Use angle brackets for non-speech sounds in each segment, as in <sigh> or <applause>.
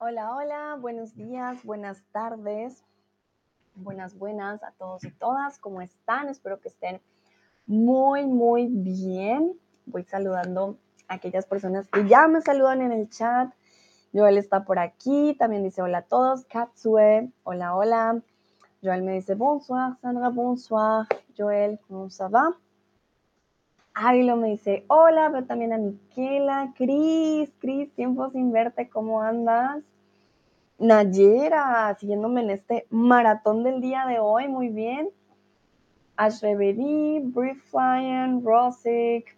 Hola, hola, buenos días, buenas tardes, buenas, buenas a todos y todas. ¿Cómo están? Espero que estén muy, muy bien. Voy saludando a aquellas personas que ya me saludan en el chat. Joel está por aquí, también dice hola a todos. Katsue, hola, hola. Joel me dice bonsoir, Sandra, bonsoir. Joel, ¿cómo se va? Ávilo me dice hola, veo también a Miquela, Cris, Cris, tiempo sin verte, ¿cómo andas? Nayera, siguiéndome en este maratón del día de hoy, muy bien. Ashreberi, Brief Flying, Rosic,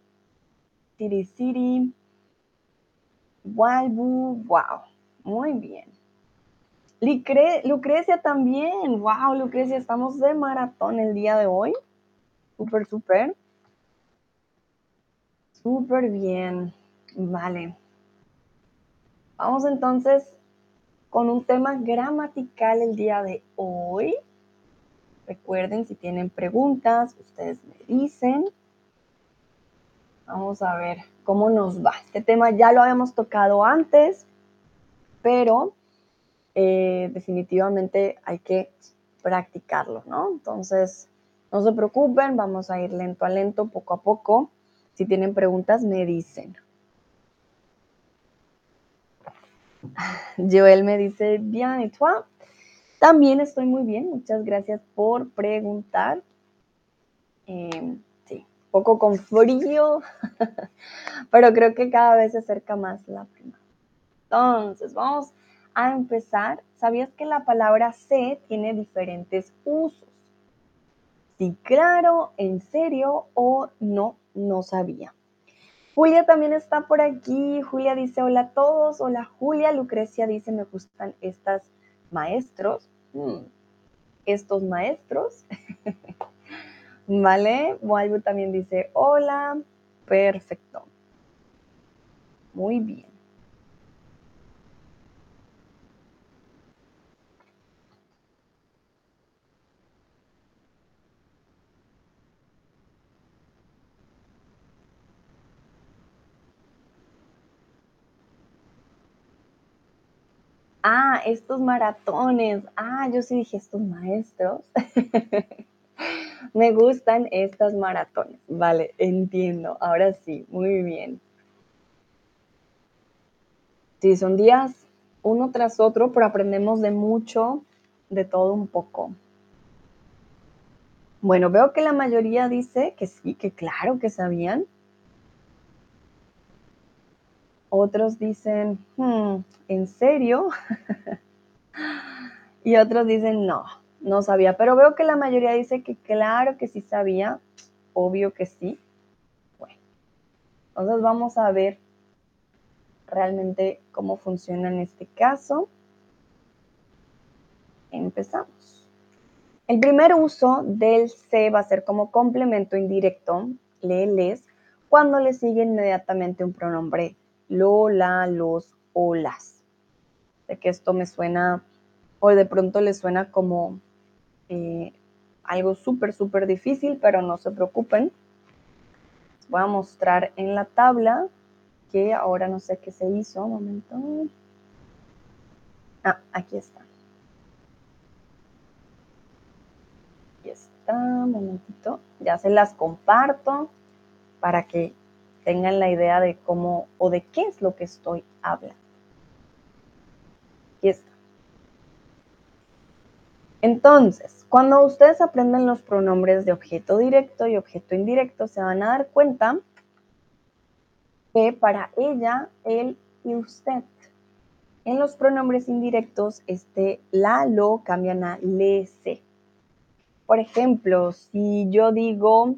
City City, Walbu, wow, muy bien. Lucrecia también, wow, Lucrecia, estamos de maratón el día de hoy. Súper, súper. Súper bien, vale. Vamos entonces con un tema gramatical el día de hoy. Recuerden, si tienen preguntas, ustedes me dicen. Vamos a ver cómo nos va. Este tema ya lo habíamos tocado antes, pero eh, definitivamente hay que practicarlo, ¿no? Entonces, no se preocupen, vamos a ir lento a lento, poco a poco. Si tienen preguntas, me dicen. Joel me dice, bien, ¿y tú? También estoy muy bien, muchas gracias por preguntar. Eh, sí, poco con frío, <laughs> pero creo que cada vez se acerca más la prima. Entonces, vamos a empezar. ¿Sabías que la palabra sé tiene diferentes usos? Sí, claro, en serio o no, no sabía. Julia también está por aquí. Julia dice hola a todos. Hola Julia. Lucrecia dice me gustan estas maestros. Hmm, estos maestros. <laughs> vale. Walbu también dice hola. Perfecto. Muy bien. Ah, estos maratones. Ah, yo sí dije estos maestros. <laughs> Me gustan estas maratones. Vale, entiendo. Ahora sí, muy bien. Sí, son días uno tras otro, pero aprendemos de mucho, de todo un poco. Bueno, veo que la mayoría dice que sí, que claro que sabían. Otros dicen, hmm, ¿en serio? <laughs> y otros dicen, no, no sabía. Pero veo que la mayoría dice que claro que sí sabía, obvio que sí. Bueno, entonces vamos a ver realmente cómo funciona en este caso. Empezamos. El primer uso del se va a ser como complemento indirecto, le, les, cuando le sigue inmediatamente un pronombre lo, la, los o las. Sé que esto me suena, o de pronto le suena como eh, algo súper, súper difícil, pero no se preocupen. Les voy a mostrar en la tabla que ahora no sé qué se hizo. Un momento. Ah, aquí está. Aquí está, un momentito. Ya se las comparto para que tengan la idea de cómo o de qué es lo que estoy hablando. Aquí está. Entonces, cuando ustedes aprenden los pronombres de objeto directo y objeto indirecto, se van a dar cuenta que para ella, él y usted. En los pronombres indirectos, este la, lo cambian a le, se. Por ejemplo, si yo digo,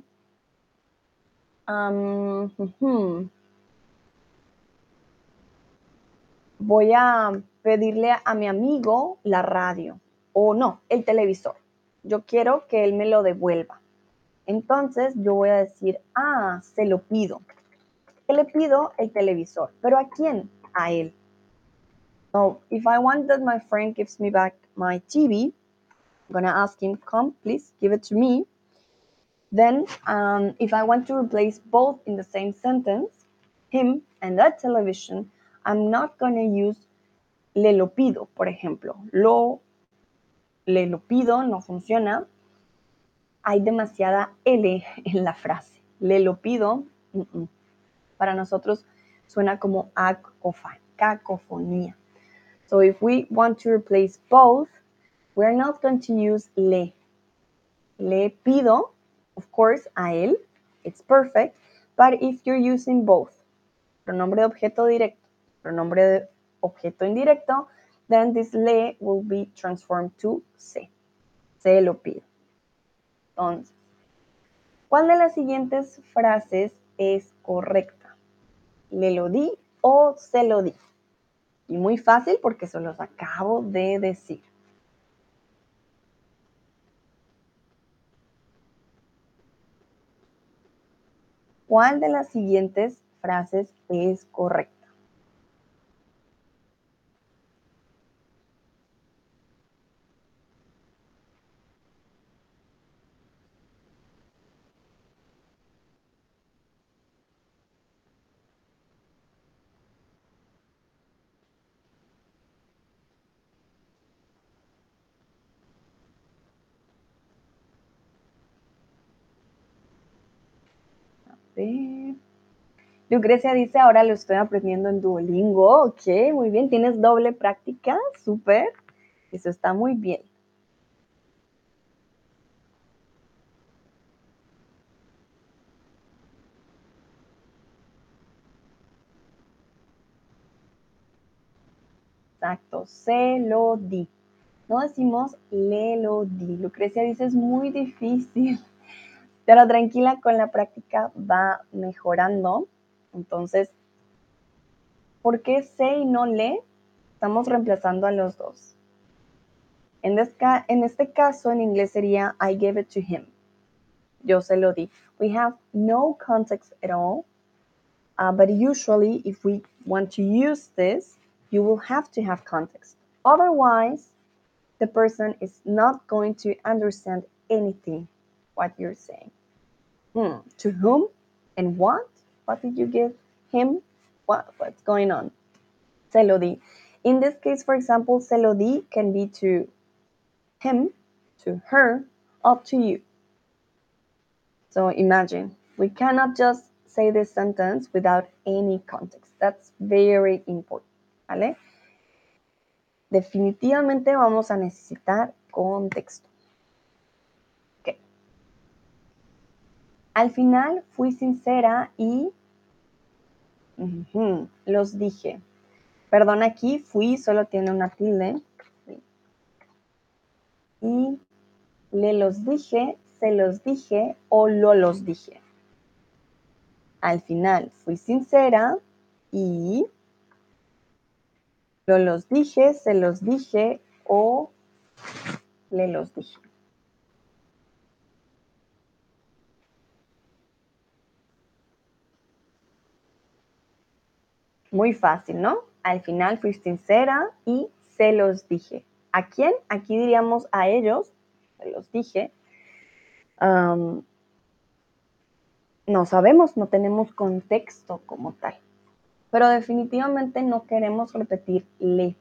voy a pedirle a mi amigo la radio o no, el televisor. Yo quiero que él me lo devuelva. Entonces yo voy a decir, ah, se lo pido. ¿Qué le pido? El televisor. ¿Pero a quién? A él. So if I want that my friend gives me back my TV, I'm to ask him, come, please, give it to me. Then, um, if I want to replace both in the same sentence, him and that television, I'm not going to use le lo pido, por ejemplo. Lo, le lo pido no funciona. Hay demasiada L en la frase. Le lo pido, para nosotros suena como cacofonía. So if we want to replace both, we're not going to use le. Le pido, of course, a él. It's perfect. But if you're using both, pronombre de objeto directo, pronombre de objeto indirecto, then this le will be transformed to se. Se lo pido. Entonces, ¿cuál de las siguientes frases es correcta? Le lo di o se lo di. Y muy fácil porque se los acabo de decir. ¿Cuál de las siguientes frases es correcta? Lucrecia dice, ahora lo estoy aprendiendo en Duolingo. Ok, muy bien. ¿Tienes doble práctica? Súper. Eso está muy bien. Exacto, se lo di. No decimos le lo di. Lucrecia dice, es muy difícil. <laughs> Pero tranquila, con la práctica va mejorando. Entonces, ¿por qué se y no le? Estamos reemplazando a los dos. En, este caso, en inglés sería I gave it to him. Yo se lo di. We have no context at all. Uh, but usually, if we want to use this, you will have to have context. Otherwise, the person is not going to understand anything what you're saying. Hmm. To whom and what? What did you give him? What, what's going on? Se lo di. In this case, for example, se lo di can be to him, to her, up to you. So imagine, we cannot just say this sentence without any context. That's very important, ¿vale? Definitivamente vamos a necesitar contexto. Al final fui sincera y los dije. Perdón, aquí fui, solo tiene una tilde. Y le los dije, se los dije o lo los dije. Al final fui sincera y lo los dije, se los dije o le los dije. Muy fácil, ¿no? Al final fui sincera y se los dije. ¿A quién? Aquí diríamos a ellos, se los dije. no sabemos, no tenemos contexto como tal. Pero definitivamente no queremos repetir le.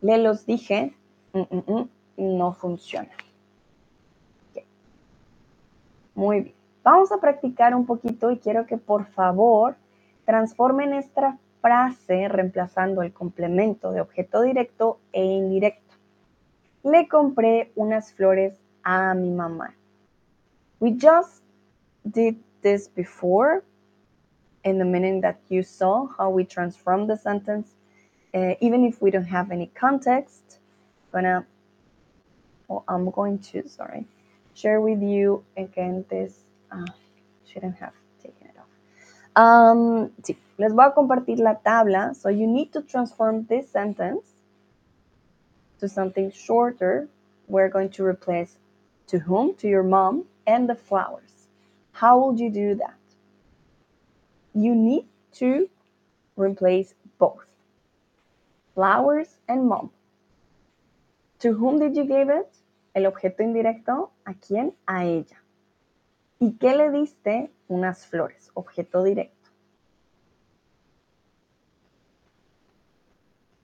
Le los dije, mm, mm, mm, no funciona. Muy bien. Vamos a practicar un poquito y quiero que por favor Transformen esta frase reemplazando el complemento de objeto directo e indirecto. Le compré unas flores a mi mamá. We just did this before in the meaning that you saw how we transform the sentence uh, even if we don't have any context. Gonna, well, I'm going to, sorry, share with you again this, uh, shouldn't have Um, sí, les voy a compartir la tabla. So you need to transform this sentence to something shorter. We're going to replace to whom, to your mom, and the flowers. How would you do that? You need to replace both flowers and mom. To whom did you give it? El objeto indirecto, ¿a quién? A ella. ¿Y qué le diste? Unas flores, objeto directo.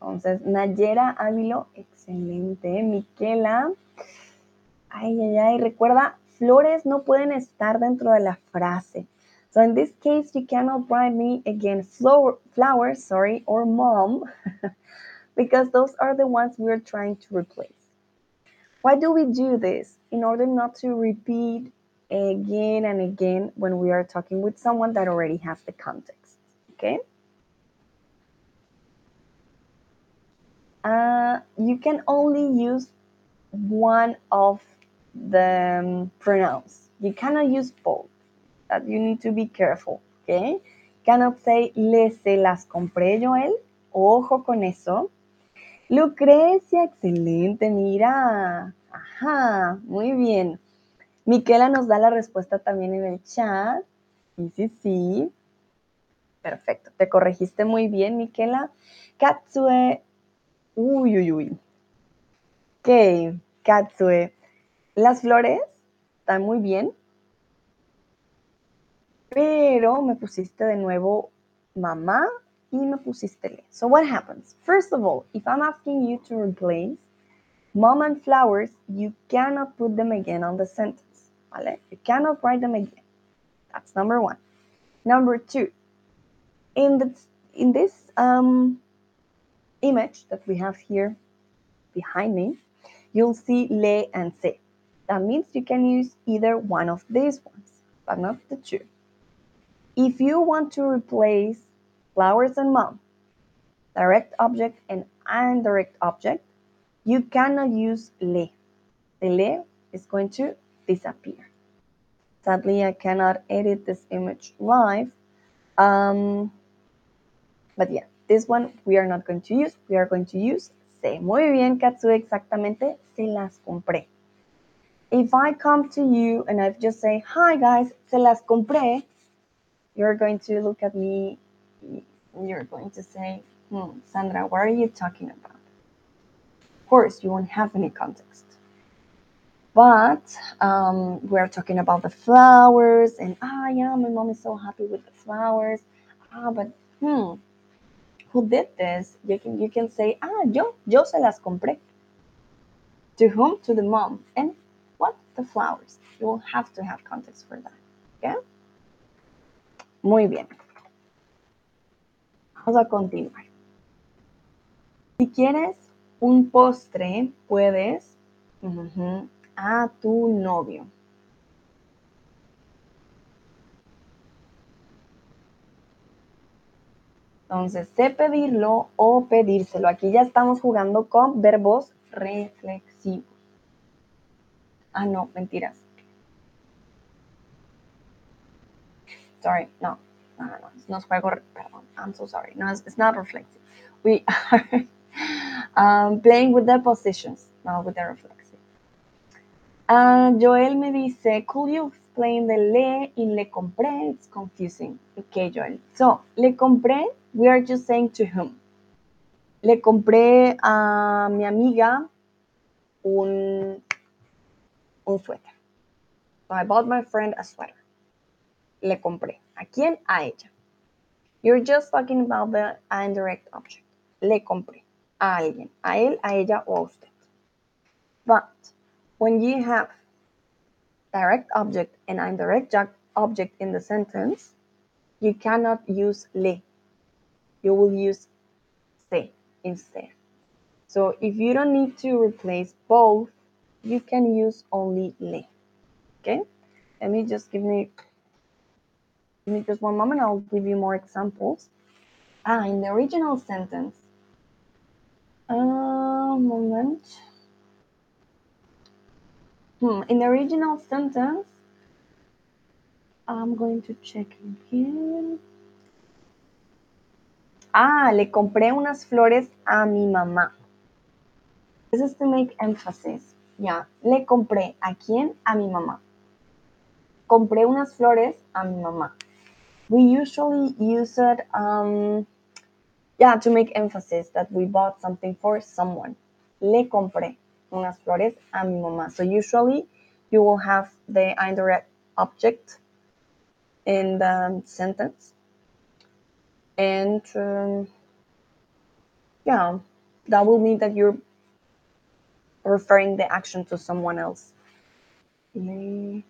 Entonces, Nayera Ávilo, excelente. Miquela, ay, ay, ay, recuerda, flores no pueden estar dentro de la frase. So in this case, you cannot write me again flower, flowers, sorry, or mom, <laughs> because those are the ones we're trying to replace. Why do we do this? In order not to repeat again and again when we are talking with someone that already has the context, okay? Uh, you can only use one of the um, pronouns. You cannot use both. That you need to be careful, okay? Cannot say le se las compré Joel. Ojo con eso. Lucrecia, excelente, mira. Ajá, muy bien. Miquela nos da la respuesta también en el chat. Sí, sí, sí. Perfecto, te corregiste muy bien, Miquela. Katsue, uy, uy, uy. Ok, Katsue. Las flores están muy bien, pero me pusiste de nuevo mamá y me pusiste le. So what happens? First of all, if I'm asking you to replace mom and flowers, you cannot put them again on the sentence. You cannot write them again. That's number one. Number two, in this, in this um, image that we have here behind me, you'll see le and se. That means you can use either one of these ones, but not the two. If you want to replace flowers and mom, direct object and indirect object, you cannot use le. The le is going to disappear. Sadly, I cannot edit this image live. Um, but yeah, this one we are not going to use. We are going to use se. Muy bien, Katsue, exactamente. Se las compré. If I come to you and I just say, hi guys, se las compré, you're going to look at me, you're going to say, hmm, Sandra, what are you talking about? Of course, you won't have any context. But um, we're talking about the flowers, and ah, yeah, my mom is so happy with the flowers. Ah, but hmm, who did this? You can you can say, ah, yo, yo se las compré. To whom? To the mom. And what? The flowers. You will have to have context for that. Okay? Muy bien. Vamos a continuar. Si quieres un postre, puedes a tu novio. Entonces, sé pedirlo o pedírselo. Aquí ya estamos jugando con verbos reflexivos. Ah, no, mentiras. Sorry, no, no, no, no, no es juego, perdón, I'm so sorry. No, it's, not reflexive. We <laughs> are um, playing with the positions, not with the reflexive. Uh, Joel me dice, could you explain the le y le compré? It's confusing. Okay, Joel. So, le compré, we are just saying to whom. Le compré a mi amiga un, un suéter. So I bought my friend a sweater. Le compré. ¿A quién? A ella. You're just talking about the indirect object. Le compré. A alguien. A él, a ella o a usted. But when you have direct object and indirect object in the sentence, you cannot use le. You will use se instead. So if you don't need to replace both, you can use only le. Okay? Let me just give me give me just one moment. I'll give you more examples. Ah, in the original sentence. Uh, moment. Hmm, in the original sentence, I'm going to check again. Ah, le compré unas flores a mi mamá. This is to make emphasis. Yeah, le compré. ¿A quién? A mi mamá. Compré unas flores a mi mamá. We usually use it, um, yeah, to make emphasis that we bought something for someone. Le compré unas flores a mi mamá. So usually you will have the indirect object in the sentence. And um, yeah, that will mean that you're referring the action to someone else. Le...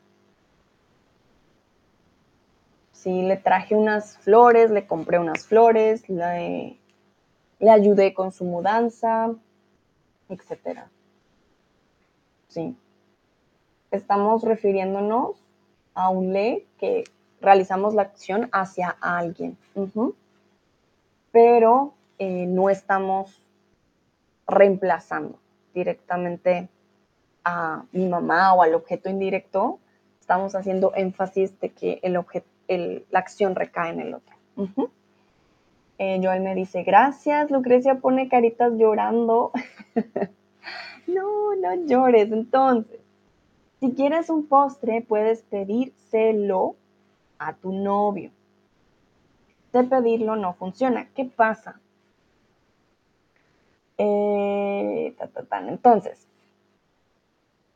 Sí, le traje unas flores, le compré unas flores, le, le ayudé con su mudanza, etc. Sí. Estamos refiriéndonos a un le que realizamos la acción hacia alguien. Pero eh, no estamos reemplazando directamente a mi mamá o al objeto indirecto, estamos haciendo énfasis de que el objeto, la acción recae en el otro. Eh, Joel me dice, gracias. Lucrecia pone caritas llorando. <laughs> no, no llores. Entonces, si quieres un postre, puedes pedírselo a tu novio. De pedirlo no funciona. ¿Qué pasa? Eh, Entonces,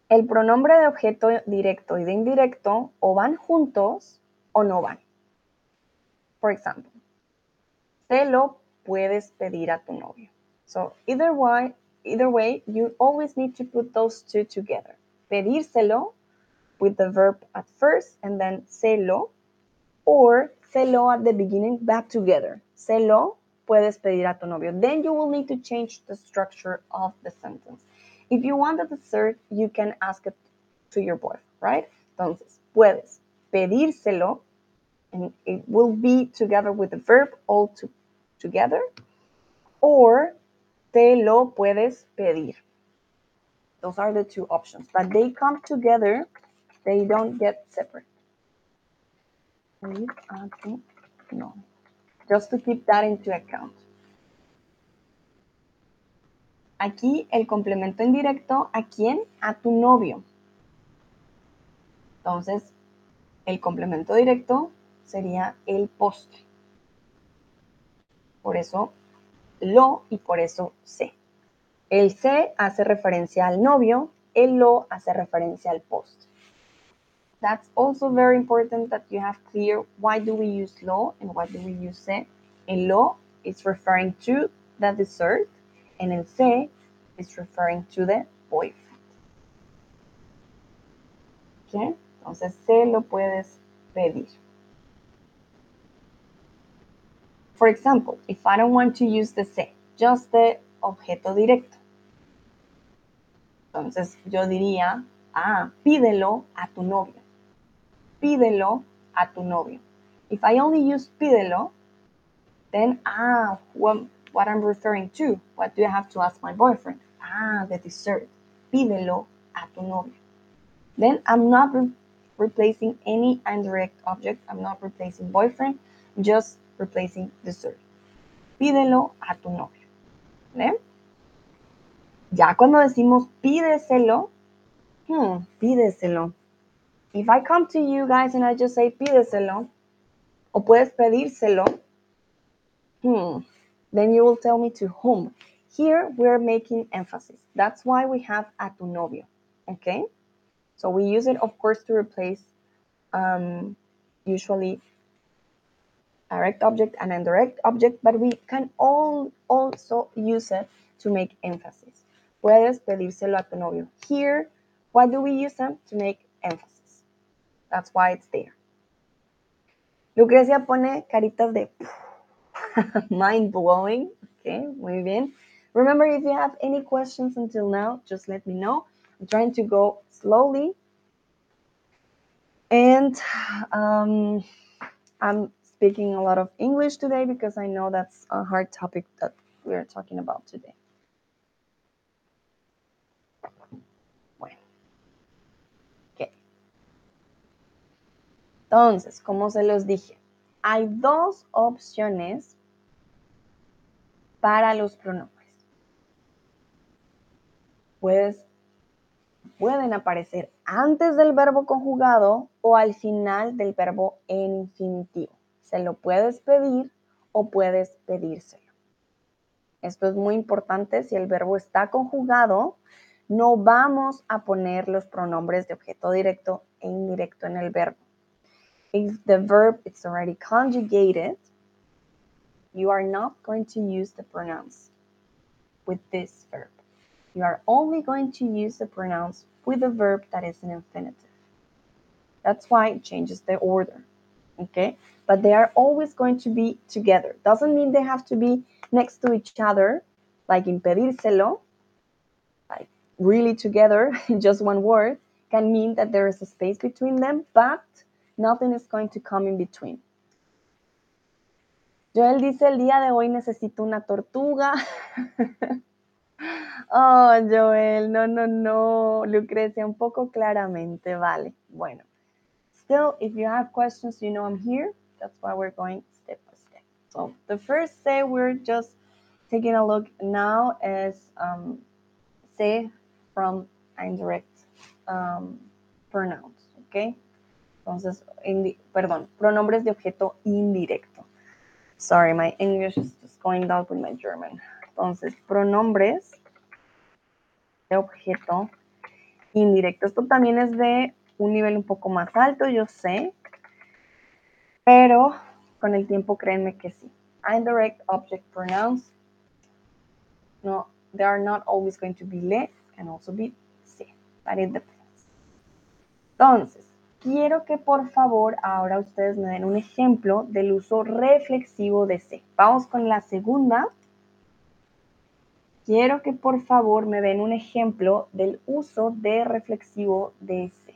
el pronombre de objeto directo y de indirecto o van juntos o no van. Por ejemplo, se lo puedes pedir a tu novio. So either way, either way, you always need to put those two together. Pedírselo with the verb at first and then lo, or lo at the beginning back together. lo puedes pedir a tu novio. Then you will need to change the structure of the sentence. If you want a dessert, you can ask it to your boyfriend, right? Entonces, puedes pedírselo, and it will be together with the verb all to, together, or te lo puedes pedir. Those are the two options, but they come together, they don't get separate. No just to keep that into account. Aquí el complemento indirecto, ¿a quién? A tu novio. Entonces, el complemento directo sería el postre. Por eso lo y por eso se. El se hace referencia al novio, el lo hace referencia al postre. That's also very important that you have clear why do we use lo and why do we use se. In lo is referring to the dessert and in se is referring to the boyfriend. Okay? Entonces se lo puedes pedir. For example, if I don't want to use the se, just the objeto directo. Entonces yo diría, ah, pídelo a tu novio pídelo a tu novio. If I only use pídelo, then ah, what, what I'm referring to, what do I have to ask my boyfriend? Ah, the dessert. Pídelo a tu novio. Then I'm not re replacing any indirect object. I'm not replacing boyfriend, just replacing dessert. Pídelo a tu novio. ¿Vale? Ya cuando decimos pídeselo, hmm, pídeselo. If I come to you guys and I just say pídeselo, o puedes pedírselo, hmm, then you will tell me to whom. Here we're making emphasis. That's why we have a tu novio, okay? So we use it, of course, to replace um, usually direct object and indirect object, but we can all also use it to make emphasis. Puedes pedírselo a tu novio. Here, why do we use them? To make emphasis. That's why it's there. Lucrecia pone caritas de <laughs> mind blowing. Okay, muy bien. Remember, if you have any questions until now, just let me know. I'm trying to go slowly. And um, I'm speaking a lot of English today because I know that's a hard topic that we're talking about today. Entonces, como se los dije, hay dos opciones para los pronombres. Pueden aparecer antes del verbo conjugado o al final del verbo en infinitivo. Se lo puedes pedir o puedes pedírselo. Esto es muy importante. Si el verbo está conjugado, no vamos a poner los pronombres de objeto directo e indirecto en el verbo. if the verb is already conjugated, you are not going to use the pronouns. with this verb. You are only going to use the pronouns with a verb that is an infinitive. That's why it changes the order. Okay? But they are always going to be together. Doesn't mean they have to be next to each other, like impedírselo, like really together <laughs> in just one word, can mean that there is a space between them, but nothing is going to come in between. Joel dice, el día de hoy necesito una tortuga. <laughs> oh, Joel, no, no, no. Lucrecia, un poco claramente, vale. Bueno. Still, if you have questions, you know I'm here. That's why we're going step by step. So the first say we're just taking a look now is um, say from indirect um, pronouns, okay? Entonces, perdón, pronombres de objeto indirecto. Sorry, my English is just going down with my German. Entonces, pronombres de objeto indirecto. Esto también es de un nivel un poco más alto, yo sé, pero con el tiempo créanme que sí. Indirect object pronouns, no, they are not always going to be le, can also be se, but it depends. Entonces, quiero que por favor ahora ustedes me den un ejemplo del uso reflexivo de se. Vamos con la segunda. Quiero que por favor me den un ejemplo del uso de reflexivo de se.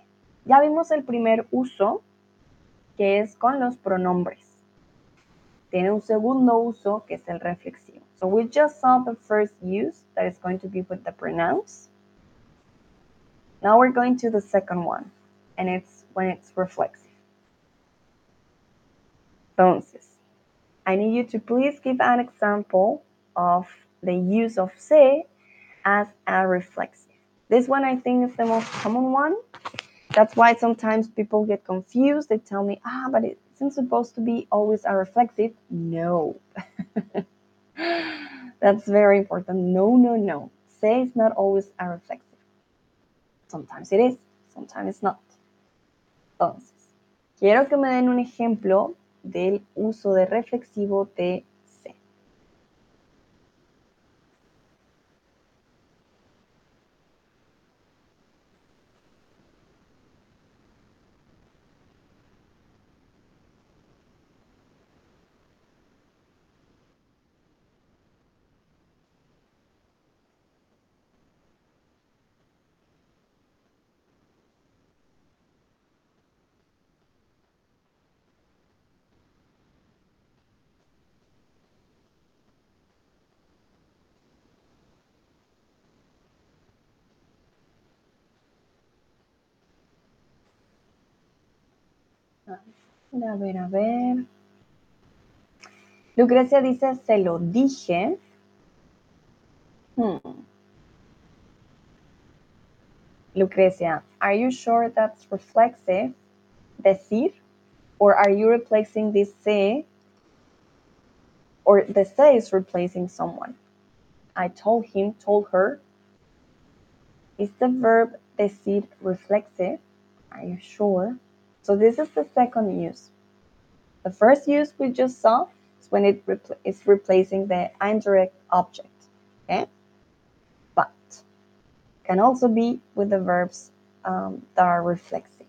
Ya vimos el primer uso, que es con los pronombres. Tiene un segundo uso, que es el reflexivo. So we just saw the first use, that is going to be with the pronouns. Now we're going to the second one, and it's when it's reflexive. Entonces, I need you to please give an example of the use of se as a reflexive. This one I think is the most common one. That's why sometimes people get confused. They tell me, ah, but it isn't supposed to be always a reflexive. No. <laughs> That's very important. No, no, no. Say it's not always a reflexive. Sometimes it is, sometimes it's not. Entonces, quiero que me den un ejemplo del uso de reflexivo de A ver, a ver. Lucrecia dice, se lo dije. Hmm. Lucrecia, are you sure that's reflexive? Decir? Or are you replacing this se? Or the se is replacing someone? I told him, told her. Is the verb decir reflexive? Are you sure? So this is the second use. The first use we just saw is when it repl is replacing the indirect object, okay? But can also be with the verbs um, that are reflexive.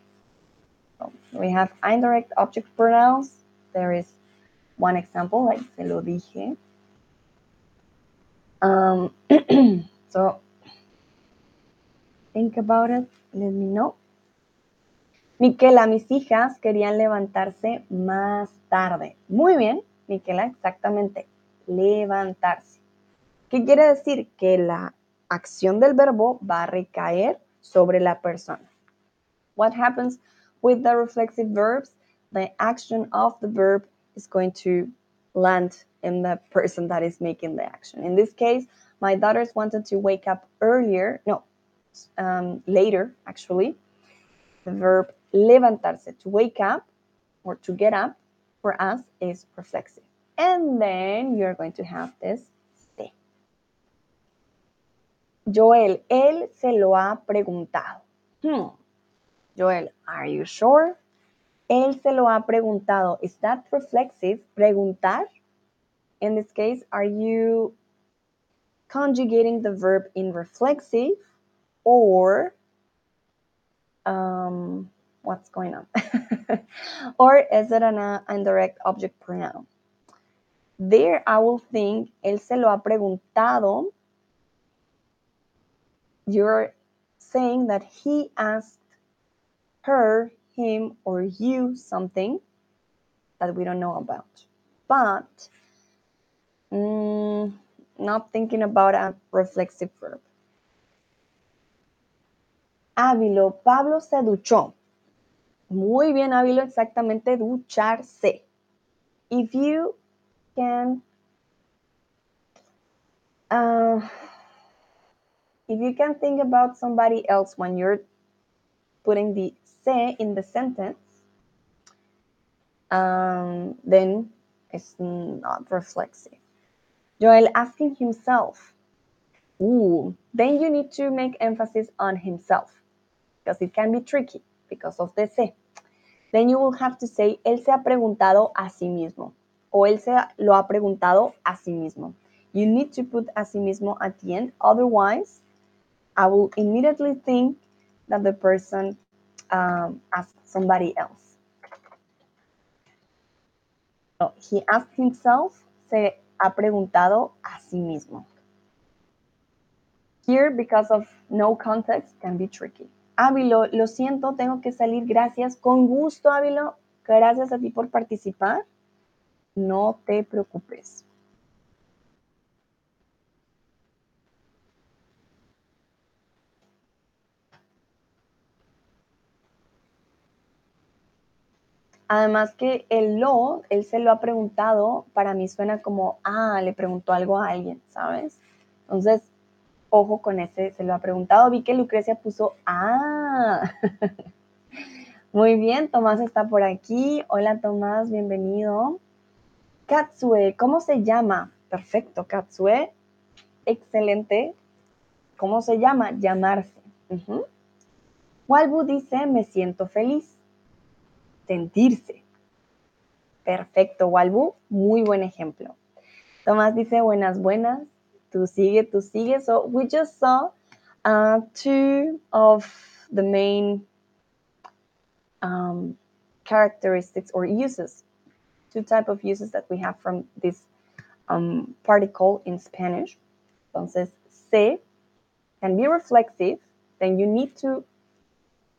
So we have indirect object pronouns. There is one example, like se lo dije. Um, <clears throat> so think about it. Let me know. Miquela, mis hijas querían levantarse más tarde. Muy bien, Miquela, exactamente. Levantarse. ¿Qué quiere decir? Que la acción del verbo va a recaer sobre la persona. What happens with the reflexive verbs? The action of the verb is going to land in the person that is making the action. In this case, my daughters wanted to wake up earlier, no, um, later actually. The verb levantarse, to wake up or to get up, for us is reflexive. And then you're going to have this se. Joel, él se lo ha preguntado. Hmm. Joel, are you sure? Él se lo ha preguntado. Is that reflexive? Preguntar. In this case, are you conjugating the verb in reflexive or um, what's going on? <laughs> or is it an uh, indirect object pronoun? There, I will think, él se lo ha preguntado. You're saying that he asked her, him, or you something that we don't know about. But mm, not thinking about a reflexive verb. Ávilo, Pablo se duchó. Muy bien, Ávilo, exactamente ducharse. If you can, uh, if you can think about somebody else when you're putting the se in the sentence, um, then it's not reflexive. Joel asking himself. Then you need to make emphasis on himself because it can be tricky because of the se. Then you will have to say, él se ha preguntado a sí mismo o él se lo ha preguntado a sí mismo. You need to put a sí mismo at the end, otherwise I will immediately think that the person um, asked somebody else. He asked himself, se ha preguntado a sí mismo. Here, because of no context, can be tricky. Ávilo, lo siento, tengo que salir. Gracias. Con gusto, Ávilo. Gracias a ti por participar. No te preocupes. Además que el lo, él se lo ha preguntado, para mí suena como, ah, le preguntó algo a alguien, ¿sabes? Entonces, ojo con ese, se lo ha preguntado. Vi que Lucrecia puso, ah. <laughs> Muy bien, Tomás está por aquí. Hola Tomás, bienvenido. Katsue, ¿cómo se llama? Perfecto, Katsue. Excelente. ¿Cómo se llama? Llamarse. Walbu dice, me siento feliz. Sentirse. Perfecto, Walbu. Muy buen ejemplo. Tomás dice, buenas, buenas. Tú sigue, tú sigue. So we just saw uh, two of the main um, characteristics or uses, two type of uses that we have from this um, particle in Spanish. Entonces, se can be reflexive, then you need to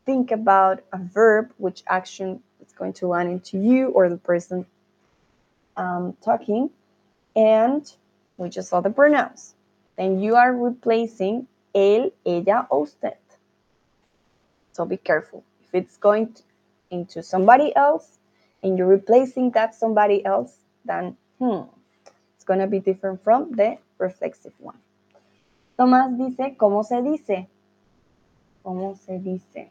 think about a verb which action is going to land into you or the person um, talking. And we just saw the pronouns. Then you are replacing él, ella, o usted. So be careful. If it's going to, into somebody else and you're replacing that somebody else, then hmm, it's going to be different from the reflexive one. Tomás dice, ¿cómo se dice? ¿Cómo se dice?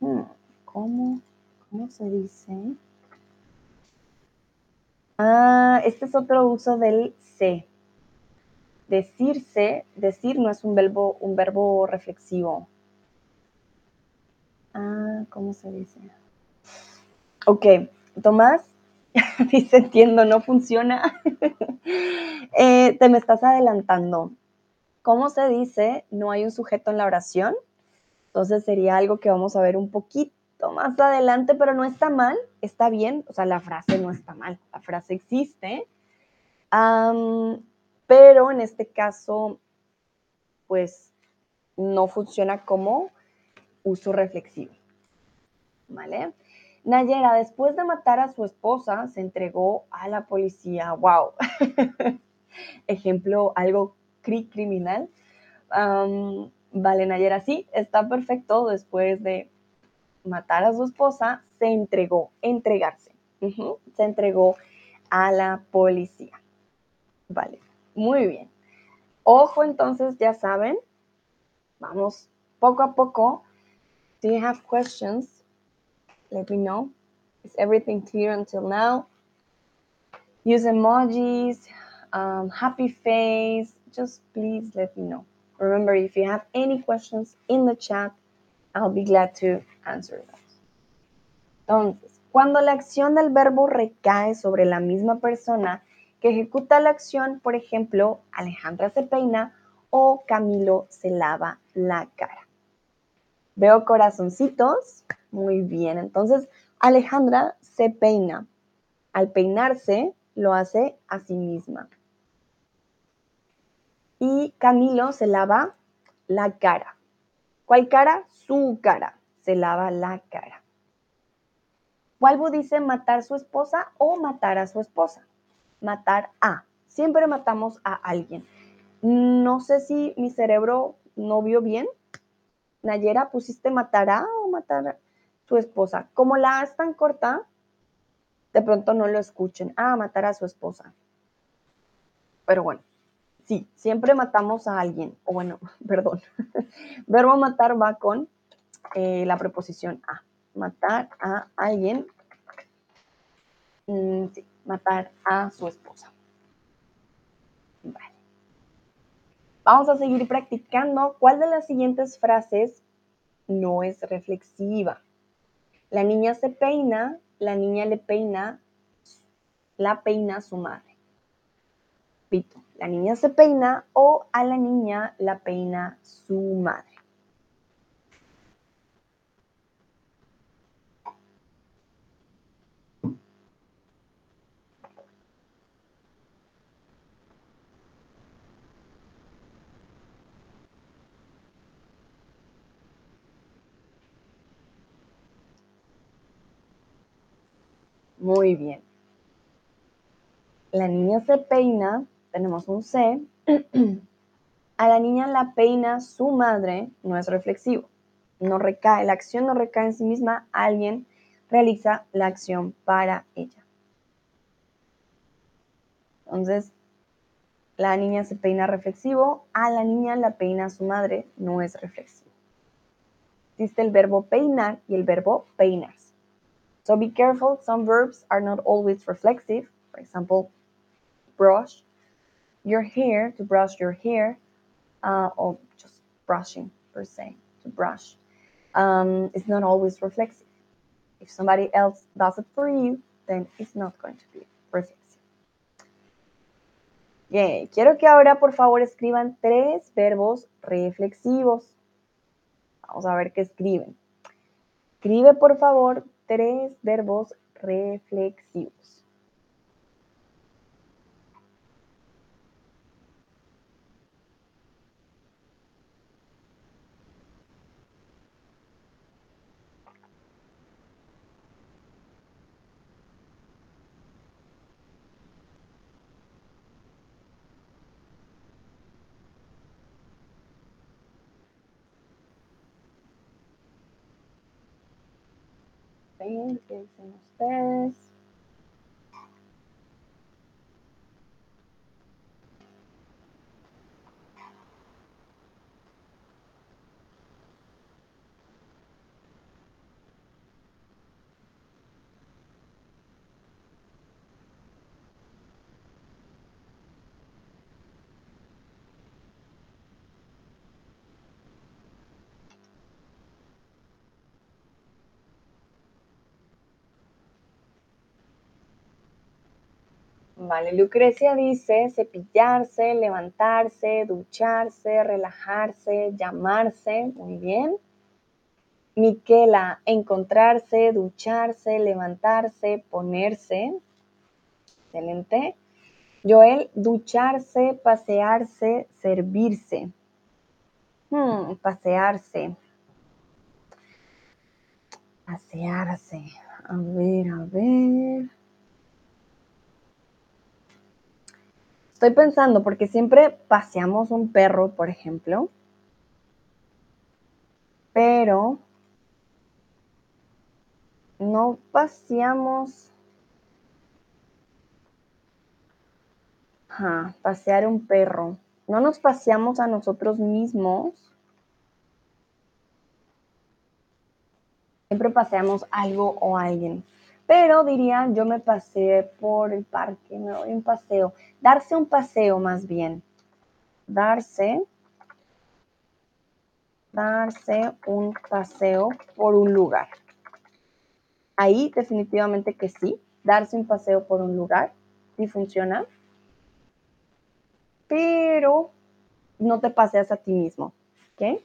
Hmm, ¿cómo, ¿Cómo se dice? Ah, este es otro uso del se. Decirse, decir no es un verbo, un verbo reflexivo. Ah, ¿cómo se dice? Ok, Tomás, <laughs> dice entiendo, no funciona. <laughs> Eh, te me estás adelantando. ¿Cómo se dice? No hay un sujeto en la oración. Entonces sería algo que vamos a ver un poquito más adelante, pero no está mal, está bien. O sea, la frase no está mal, la frase existe. pero en este caso, pues no funciona como uso reflexivo. ¿Vale? Nayera, después de matar a su esposa, se entregó a la policía. ¡Wow! <laughs> Ejemplo, algo criminal. vale, Nayera, sí, está perfecto. Después de matar a su esposa, se entregó, entregarse. Se entregó a la policía. Vale, muy bien. Ojo, entonces, ya saben, vamos poco a poco Do you have questions? Let me know. Is everything clear until now? Use emojis, um, happy face. Just please let me know. Remember, if you have any questions in the chat, I'll be glad to answer them. Entonces, cuando la acción del verbo recae sobre la misma persona que ejecuta la acción, por ejemplo, Alejandra se peina o Camilo se lava la cara. Veo corazoncitos. Muy bien. Entonces, Alejandra se peina. Al peinarse, lo hace a sí misma. Y Camilo se lava la cara. ¿Cuál cara? Su cara. Se lava la cara. Walbo dice matar su esposa o matar a su esposa. Matar a. Siempre matamos a alguien. No sé si mi cerebro no vio bien. Nayera, pusiste matar a o matar a su esposa. Como la A es tan corta, de pronto no lo escuchen. Ah, matar a su esposa. Pero bueno, sí, siempre matamos a alguien. O bueno, <laughs> perdón. Verbo matar va con eh, la preposición a. Matar a alguien. Mm, sí, matar a su esposa. Vale. Vamos a seguir practicando. ¿Cuál de las siguientes frases no es reflexiva? La niña se peina, la niña le peina, la peina su madre. Pito, la niña se peina o a la niña la peina su madre. Muy bien. La niña se peina, tenemos un C. <clears throat> A la niña la peina su madre, no es reflexivo. No recae, la acción no recae en sí misma, alguien realiza la acción para ella. Entonces, la niña se peina reflexivo, a la niña la peina su madre, no es reflexivo. Existe el verbo peinar y el verbo peinar. So be careful, some verbs are not always reflexive. For example, brush your hair, to brush your hair, uh, or just brushing per se, to brush. Um, it's not always reflexive. If somebody else does it for you, then it's not going to be reflexive. Bien, quiero que ahora por favor escriban tres verbos reflexivos. Vamos a ver qué escriben. Escribe por favor tres verbos reflexivos. ¿Qué dicen ustedes? Vale, Lucrecia dice cepillarse, levantarse, ducharse, relajarse, llamarse. Muy bien. Miquela, encontrarse, ducharse, levantarse, ponerse. Excelente. Joel, ducharse, pasearse, servirse. Hmm, pasearse. Pasearse. A ver, a ver. Estoy pensando, porque siempre paseamos un perro, por ejemplo, pero no paseamos... pasear un perro. No nos paseamos a nosotros mismos. Siempre paseamos algo o alguien. Pero diría, yo me pasé por el parque, me doy un paseo. Darse un paseo más bien. Darse, darse un paseo por un lugar. Ahí definitivamente que sí. Darse un paseo por un lugar. ¿Sí funciona? pero no te paseas a ti mismo, ¿ok?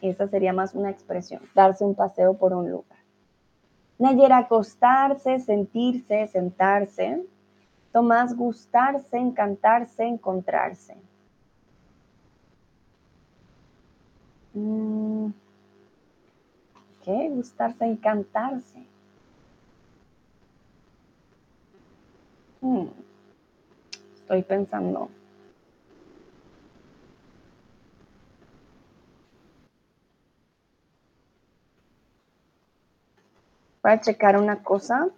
Esa sería más una expresión, darse un paseo por un lugar. Nayera, acostarse, sentirse, sentarse. Tomás, gustarse, encantarse, encontrarse. Mm. ¿Qué? Gustarse, encantarse. Hmm. Estoy pensando. Voy a checar una cosa.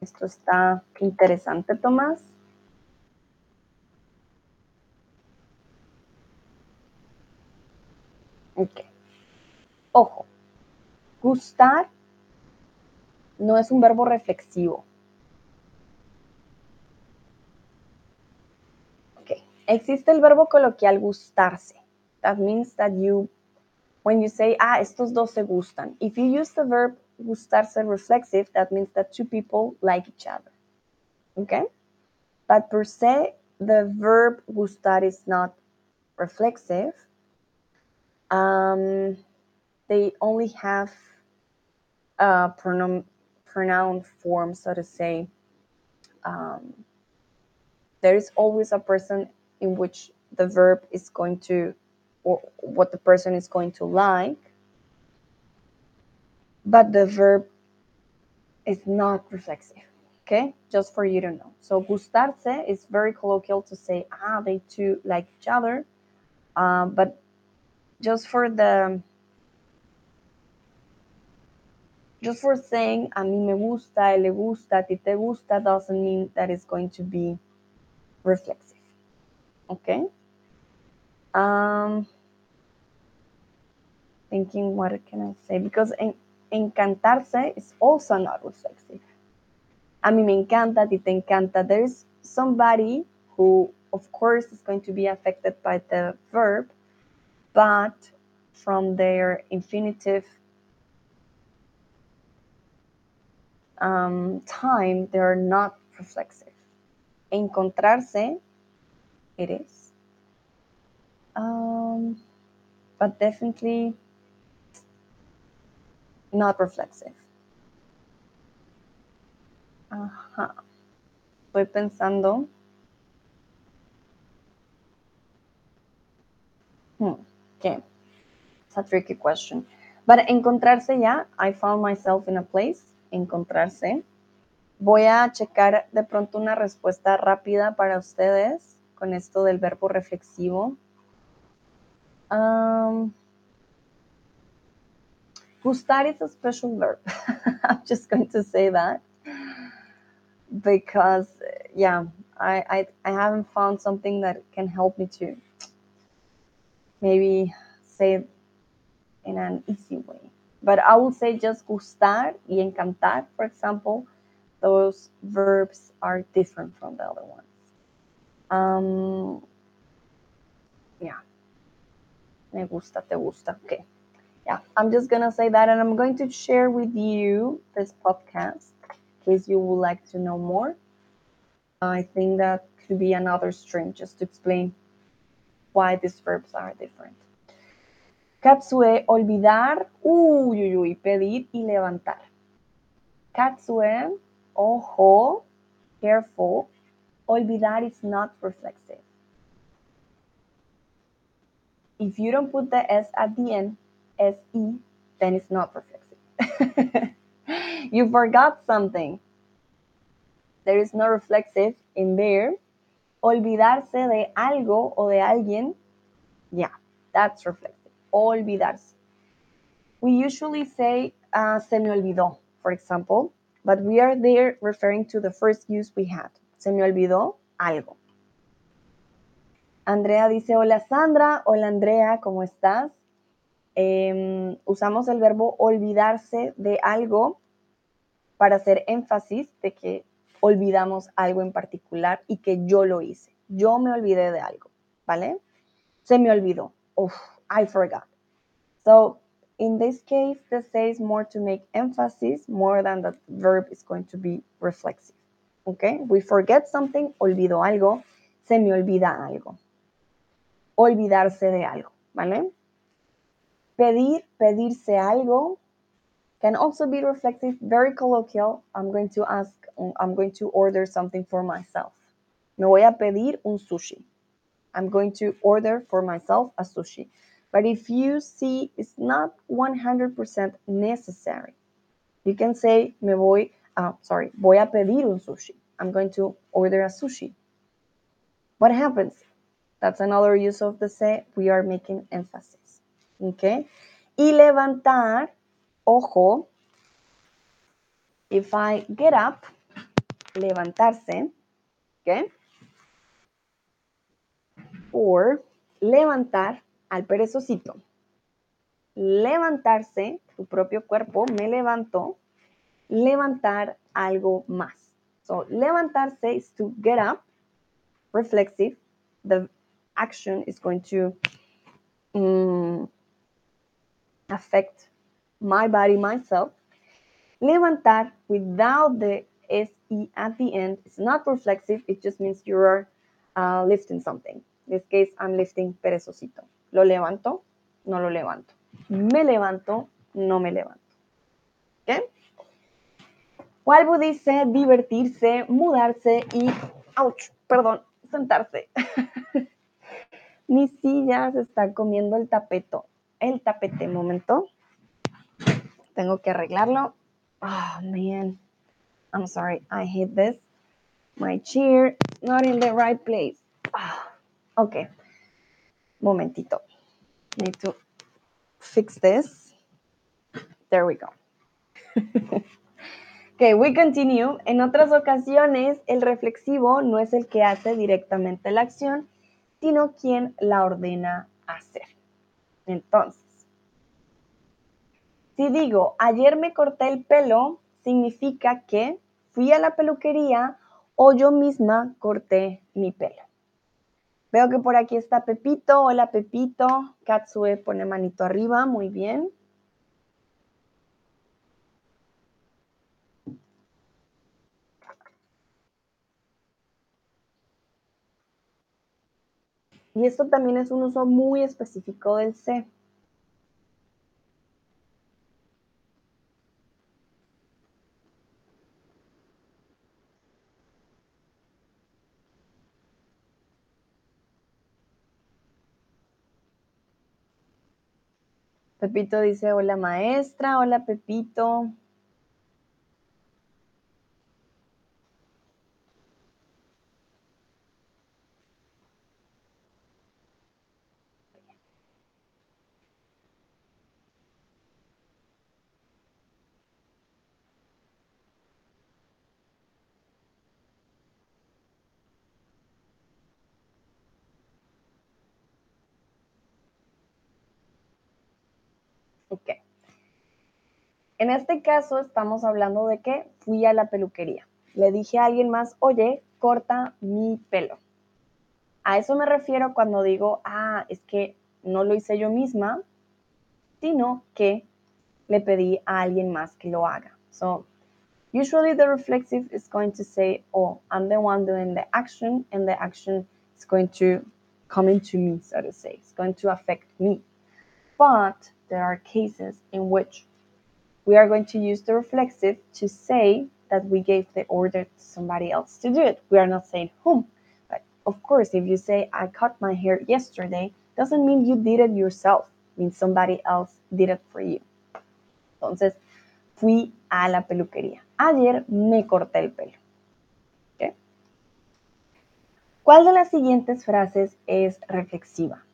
Esto está interesante, Tomás. Ok. Ojo, gustar no es un verbo reflexivo. Ok. Existe el verbo coloquial gustarse. That means that you, when you say, ah, estos dos se gustan. If you use the verb gustarse reflexive, that means that two people like each other. Okay? But per se, the verb gustar is not reflexive. Um, they only have a pronoun, pronoun form, so to say. Um, there is always a person in which the verb is going to, or what the person is going to like but the verb is not reflexive. Okay, just for you to know. So gustarse is very colloquial to say, ah, they two like each other. Um, but just for the just for saying a mí me gusta, le gusta, a ti te gusta doesn't mean that it's going to be reflexive. Okay? Um thinking what can I say? Because in encantarse is also not reflexive. A mí me encanta, a ti te encanta. There is somebody who, of course, is going to be affected by the verb, but from their infinitive um, time, they're not reflexive. Encontrarse, it is. Um, but definitely not reflexive. Ajá. Estoy pensando. Hmm. Okay. It's a tricky question. But encontrarse ya, I found myself in a place. Encontrarse. Voy a checar de pronto una respuesta rápida para ustedes con esto del verbo reflexivo. Um, Gustar is a special verb. <laughs> I'm just going to say that because, yeah, I, I, I haven't found something that can help me to maybe say it in an easy way. But I will say just gustar y encantar, for example, those verbs are different from the other ones. Um, yeah. Me gusta, te gusta. Okay yeah, I'm just gonna say that, and I'm going to share with you this podcast in case you would like to know more. I think that could be another stream just to explain why these verbs are different. Katsue, olvidar, uy, uy, uy, pedir y levantar. Katsue, ojo, careful, olvidar is not reflexive. If you don't put the S at the end, SE, then it's not reflexive. <laughs> you forgot something. There is no reflexive in there. Olvidarse de algo o de alguien, yeah, that's reflexive. Olvidarse. We usually say uh, se me olvidó, for example, but we are there referring to the first use we had. Se me olvidó algo. Andrea dice, hola Sandra, hola Andrea, ¿cómo estás? Em, usamos el verbo olvidarse de algo para hacer énfasis de que olvidamos algo en particular y que yo lo hice. Yo me olvidé de algo, ¿vale? Se me olvidó. Uf, I forgot. So, in this case, the say is more to make emphasis more than the verb is going to be reflexive. Okay? We forget something, olvido algo. se me olvida algo. Olvidarse de algo, ¿vale? Pedir, pedirse algo can also be reflective, very colloquial. I'm going to ask, I'm going to order something for myself. Me voy a pedir un sushi. I'm going to order for myself a sushi. But if you see it's not 100% necessary, you can say, me voy, uh, sorry, voy a pedir un sushi. I'm going to order a sushi. What happens? That's another use of the say. We are making emphasis. Okay? Y levantar, ojo, if I get up, levantarse, okay? Or levantar al perezosito. Levantarse, tu propio cuerpo, me levanto, levantar algo más. So, levantarse is to get up, reflexive. The action is going to um, affect my body, myself. Levantar without the SE at the end is not reflexive. It just means you're uh, lifting something. In this case, I'm lifting perezosito. Lo levanto, no lo levanto. Me levanto, no me levanto. ¿Ok? Walbu dice divertirse, mudarse y, ouch, perdón, sentarse. <laughs> Mi silla se está comiendo el tapeto. El tapete, momento. Tengo que arreglarlo. Oh, man. I'm sorry. I hate this. My chair not in the right place. Oh, ok. Momentito. Need to fix this. There we go. <laughs> ok, we continue. En otras ocasiones, el reflexivo no es el que hace directamente la acción, sino quien la ordena hacer. Entonces, si digo, ayer me corté el pelo, significa que fui a la peluquería o yo misma corté mi pelo. Veo que por aquí está Pepito. Hola Pepito. Katsue pone manito arriba. Muy bien. Y esto también es un uso muy específico del C. Pepito dice, hola maestra, hola Pepito. Ok. En este caso estamos hablando de que fui a la peluquería. Le dije a alguien más, oye, corta mi pelo. A eso me refiero cuando digo, ah, es que no lo hice yo misma, sino que le pedí a alguien más que lo haga. So, usually the reflexive is going to say, oh, I'm the one doing the action, and the action is going to come into me, so to say. It's going to affect me. But there are cases in which we are going to use the reflexive to say that we gave the order to somebody else to do it. We are not saying whom. But of course, if you say, I cut my hair yesterday, doesn't mean you did it yourself. It means somebody else did it for you. Entonces, fui a la peluquería. Ayer me corté el pelo. ¿Okay? ¿Cuál de las siguientes frases es reflexiva?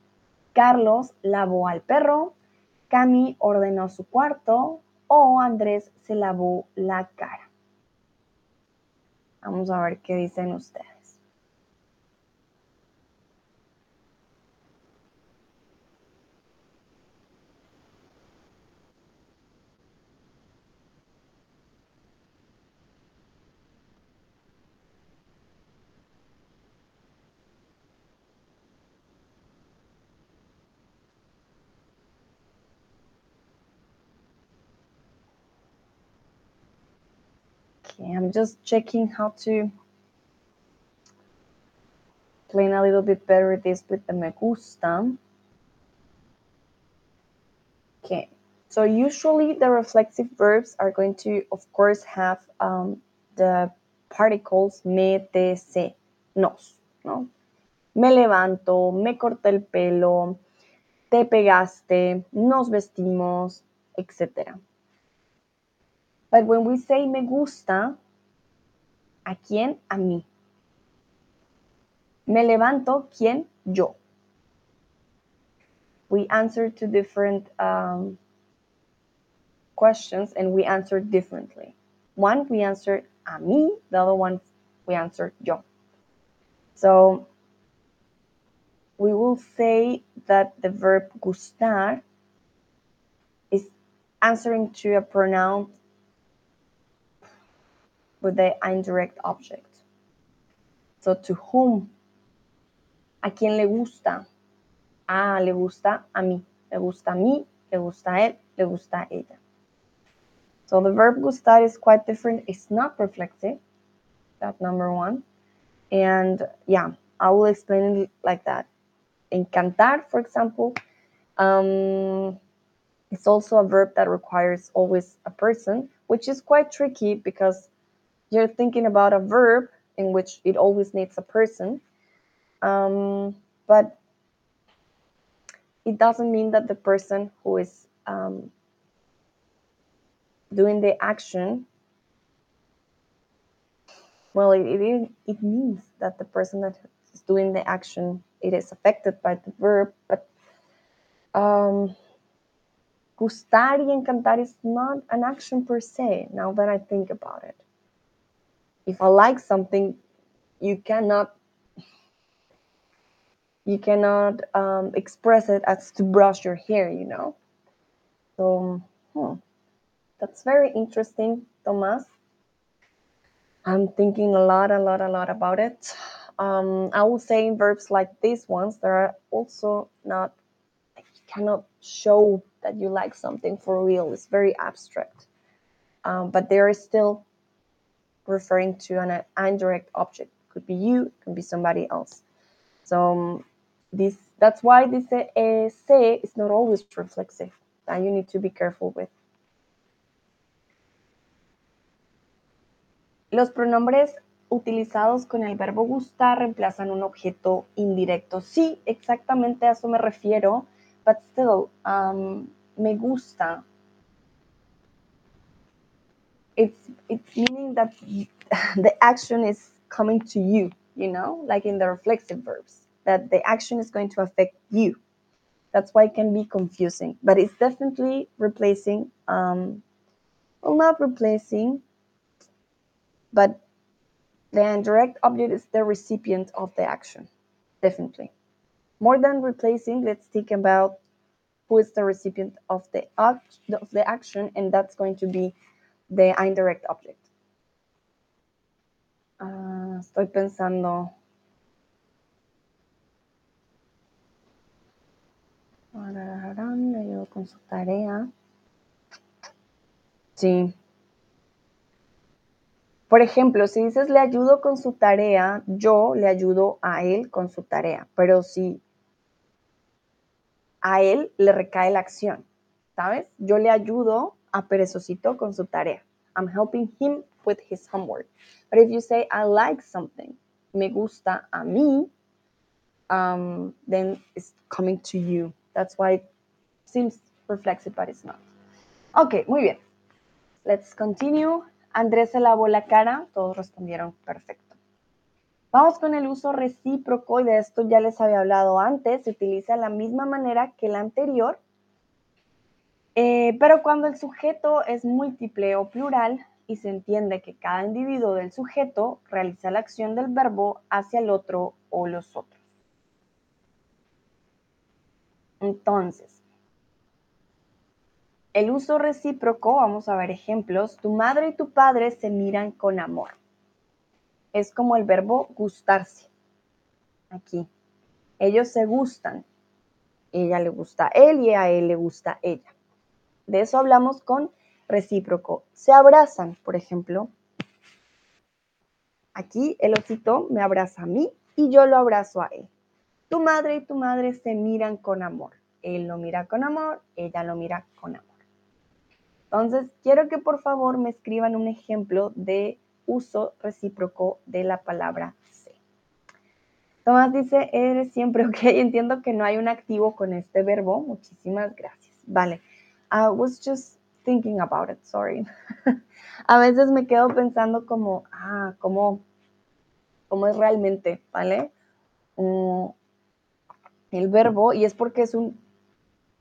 Carlos lavó al perro, Cami ordenó su cuarto o Andrés se lavó la cara. Vamos a ver qué dicen ustedes. Okay, I'm just checking how to explain a little bit better this with the me gusta. Okay, so usually the reflexive verbs are going to, of course, have um, the particles me, te, se, nos, ¿no? Me levanto, me corté el pelo, te pegaste, nos vestimos, etc. But when we say me gusta, ¿a quién? A mí. Me levanto, ¿quién? Yo. We answer to different um, questions and we answer differently. One, we answer a mí, the other one, we answer yo. So we will say that the verb gustar is answering to a pronoun with the indirect object. So to whom? ¿A quién le gusta? Ah, le gusta a mí. Le gusta a mí, le gusta a él, le gusta ella. So the verb gustar is quite different. It's not reflexive. That's number one. And yeah, I will explain it like that. Encantar, for example, um, it's also a verb that requires always a person, which is quite tricky because you're thinking about a verb in which it always needs a person. Um, but it doesn't mean that the person who is um, doing the action well it, it, it means that the person that is doing the action it is affected by the verb but um, gustar y encantar is not an action per se now that i think about it if i like something you cannot you cannot um, express it as to brush your hair you know so hmm. That's very interesting, Thomas. I'm thinking a lot, a lot, a lot about it. Um, I will say in verbs like these ones, there are also not, you cannot show that you like something for real. It's very abstract. Um, but there is still referring to an indirect object. Could be you, could be somebody else. So um, this that's why this uh, say is not always reflexive. And you need to be careful with. Los pronombres utilizados con el verbo gustar reemplazan un objeto indirecto. Sí, exactamente a eso me refiero, but still, um, me gusta. It's, it's meaning that <laughs> the action is coming to you, you know, like in the reflexive verbs, that the action is going to affect you. That's why it can be confusing, but it's definitely replacing, um, well, not replacing, but the indirect object is the recipient of the action, definitely. More than replacing, let's think about who is the recipient of the, act, of the action, and that's going to be the indirect object. Uh, estoy pensando. Le ayudo con su tarea. Sí, Por ejemplo, si dices le ayudo con su tarea, yo le ayudo a él con su tarea, pero si a él le recae la acción, ¿sabes? Yo le ayudo a Perezosito con su tarea. I'm helping him with his homework. But if you say I like something, me gusta a mí, um, then it's coming to you. That's why it seems reflexive, but it's not. Ok, muy bien. Let's continue. Andrés se lavó la cara, todos respondieron perfecto. Vamos con el uso recíproco y de esto ya les había hablado antes, se utiliza la misma manera que el anterior, eh, pero cuando el sujeto es múltiple o plural y se entiende que cada individuo del sujeto realiza la acción del verbo hacia el otro o los otros. Entonces, el uso recíproco, vamos a ver ejemplos. Tu madre y tu padre se miran con amor. Es como el verbo gustarse. Aquí. Ellos se gustan. Ella le gusta a él y a él le gusta ella. De eso hablamos con recíproco. Se abrazan, por ejemplo. Aquí el osito me abraza a mí y yo lo abrazo a él. Tu madre y tu madre se miran con amor. Él lo mira con amor, ella lo mira con amor. Entonces, quiero que por favor me escriban un ejemplo de uso recíproco de la palabra se. Tomás dice, eres siempre ok. <laughs> Entiendo que no hay un activo con este verbo. Muchísimas gracias. Vale. I was just thinking about it, sorry. <laughs> A veces me quedo pensando como, ah, cómo, cómo es realmente, ¿vale? Mm, el verbo, y es porque es un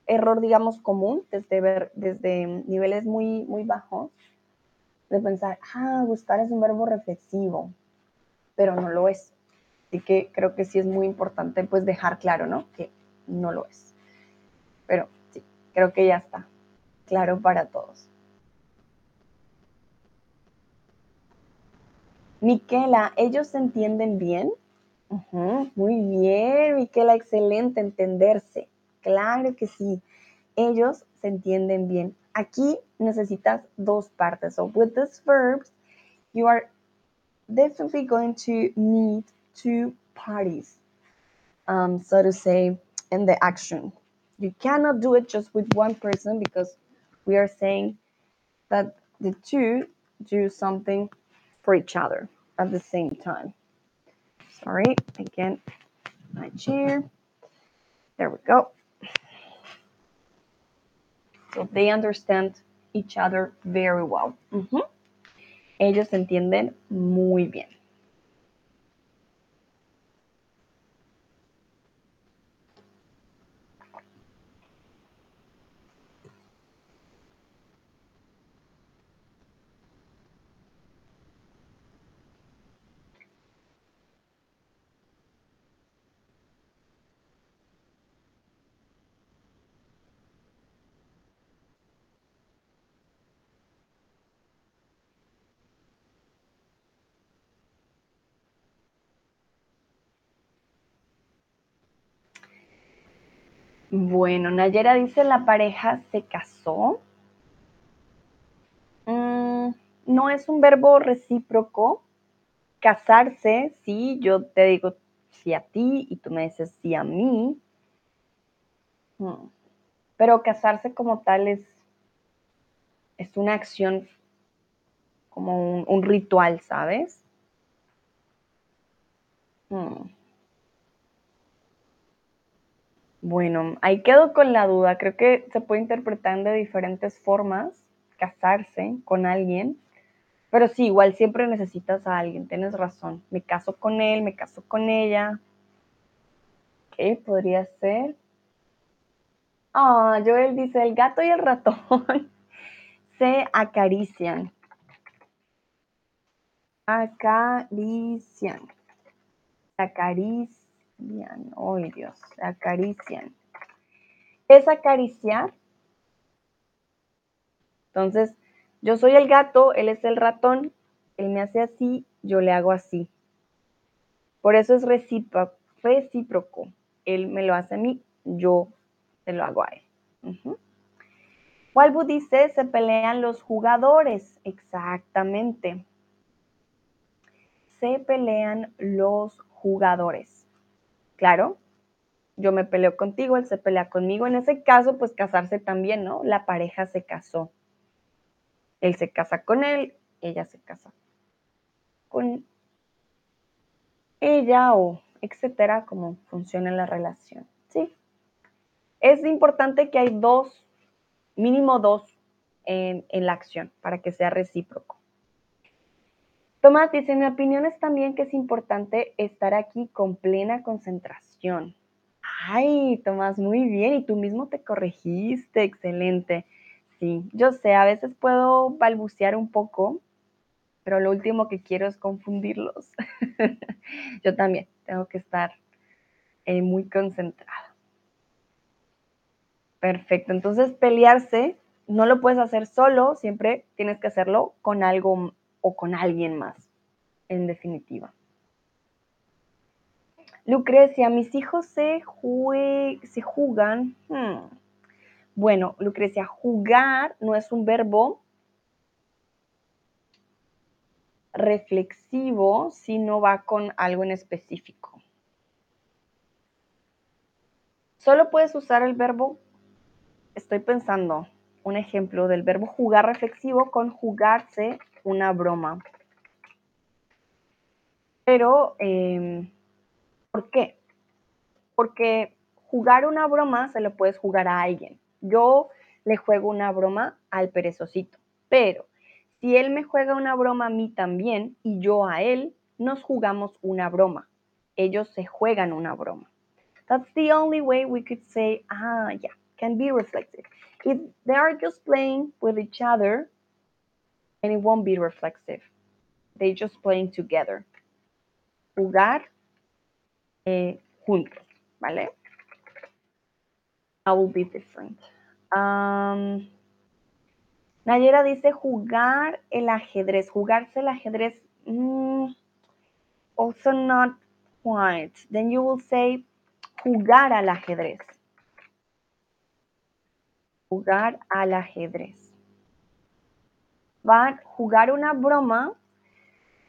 error, digamos, común desde, ver, desde niveles muy, muy bajos, de pensar, ah, gustar es un verbo reflexivo, pero no lo es. Así que creo que sí es muy importante pues dejar claro, ¿no? Que no lo es. Pero sí, creo que ya está claro para todos. Miquela, ¿ellos se entienden bien? muy bien, Miquela, excelente, entenderse. Claro que sí, ellos se entienden bien. Aquí necesitas dos partes. So with these verbs, you are definitely going to need two parties, um, so to say, in the action. You cannot do it just with one person because we are saying that the two do something for each other at the same time. Sorry, again, my chair. There we go. So they understand each other very well. Mm -hmm. Ellos se entienden muy bien. Bueno, Nayera dice, la pareja se casó. Mm, no es un verbo recíproco. Casarse, sí, yo te digo sí a ti y tú me dices sí a mí. Mm, pero casarse como tal es, es una acción como un, ritual, ¿sabes? Mm. Bueno, ahí quedo con la duda. Creo que se puede interpretar de diferentes formas, casarse con alguien. Pero sí, igual siempre necesitas a alguien, tienes razón. Me caso con él, me caso con ella. ¿Qué podría ser? Ah, Joel dice, el gato y el ratón <laughs> se acarician. Acarician. Acarician Ay, Dios, acarician. Es acariciar. Entonces, yo soy el gato, él es el ratón, él me hace así, yo le hago así. Por eso es recíproco. Él me lo hace a mí, yo se lo hago a él. Walbu dice, se pelean los jugadores. Exactamente. Se pelean los jugadores. Claro, yo me peleo contigo, él se pelea conmigo. En ese caso, pues casarse también, ¿no? La pareja se casó. Él se casa con él, ella se casa con ella o etcétera, como funciona la relación. Sí. Es importante que hay dos, mínimo dos en, en la acción para que sea recíproco. Tomás dice, mi opinión es también que es importante estar aquí con plena concentración. Ay, Tomás, muy bien. Y tú mismo te corregiste, excelente. Sí, yo sé, a veces puedo balbucear un poco, pero lo último que quiero es confundirlos. <laughs> yo también tengo que estar eh, muy concentrada. Perfecto, entonces pelearse no lo puedes hacer solo, siempre tienes que hacerlo con algo o con alguien más, en definitiva. Lucrecia, mis hijos se, se jugan. Hmm. Bueno, Lucrecia, jugar no es un verbo reflexivo si no va con algo en específico. Solo puedes usar el verbo, estoy pensando, un ejemplo del verbo jugar reflexivo con jugarse una broma. Pero, em, ¿por qué? Porque jugar una broma se lo puedes jugar a alguien. Yo le juego una broma al perezosito, pero si él me juega una broma a mí también y yo a él, nos jugamos una broma. Ellos se juegan una broma. That's the only way we could say, ah, yeah, can be reflexive. If they are just playing with each other, and it won't be reflexive. They just playing together. Jugar eh, juntos, ¿vale? That will be different. Um, Nayera dice jugar el ajedrez. Jugarse el ajedrez. Mm, also not quite. Then you will say jugar al ajedrez. Jugar al ajedrez. But jugar una broma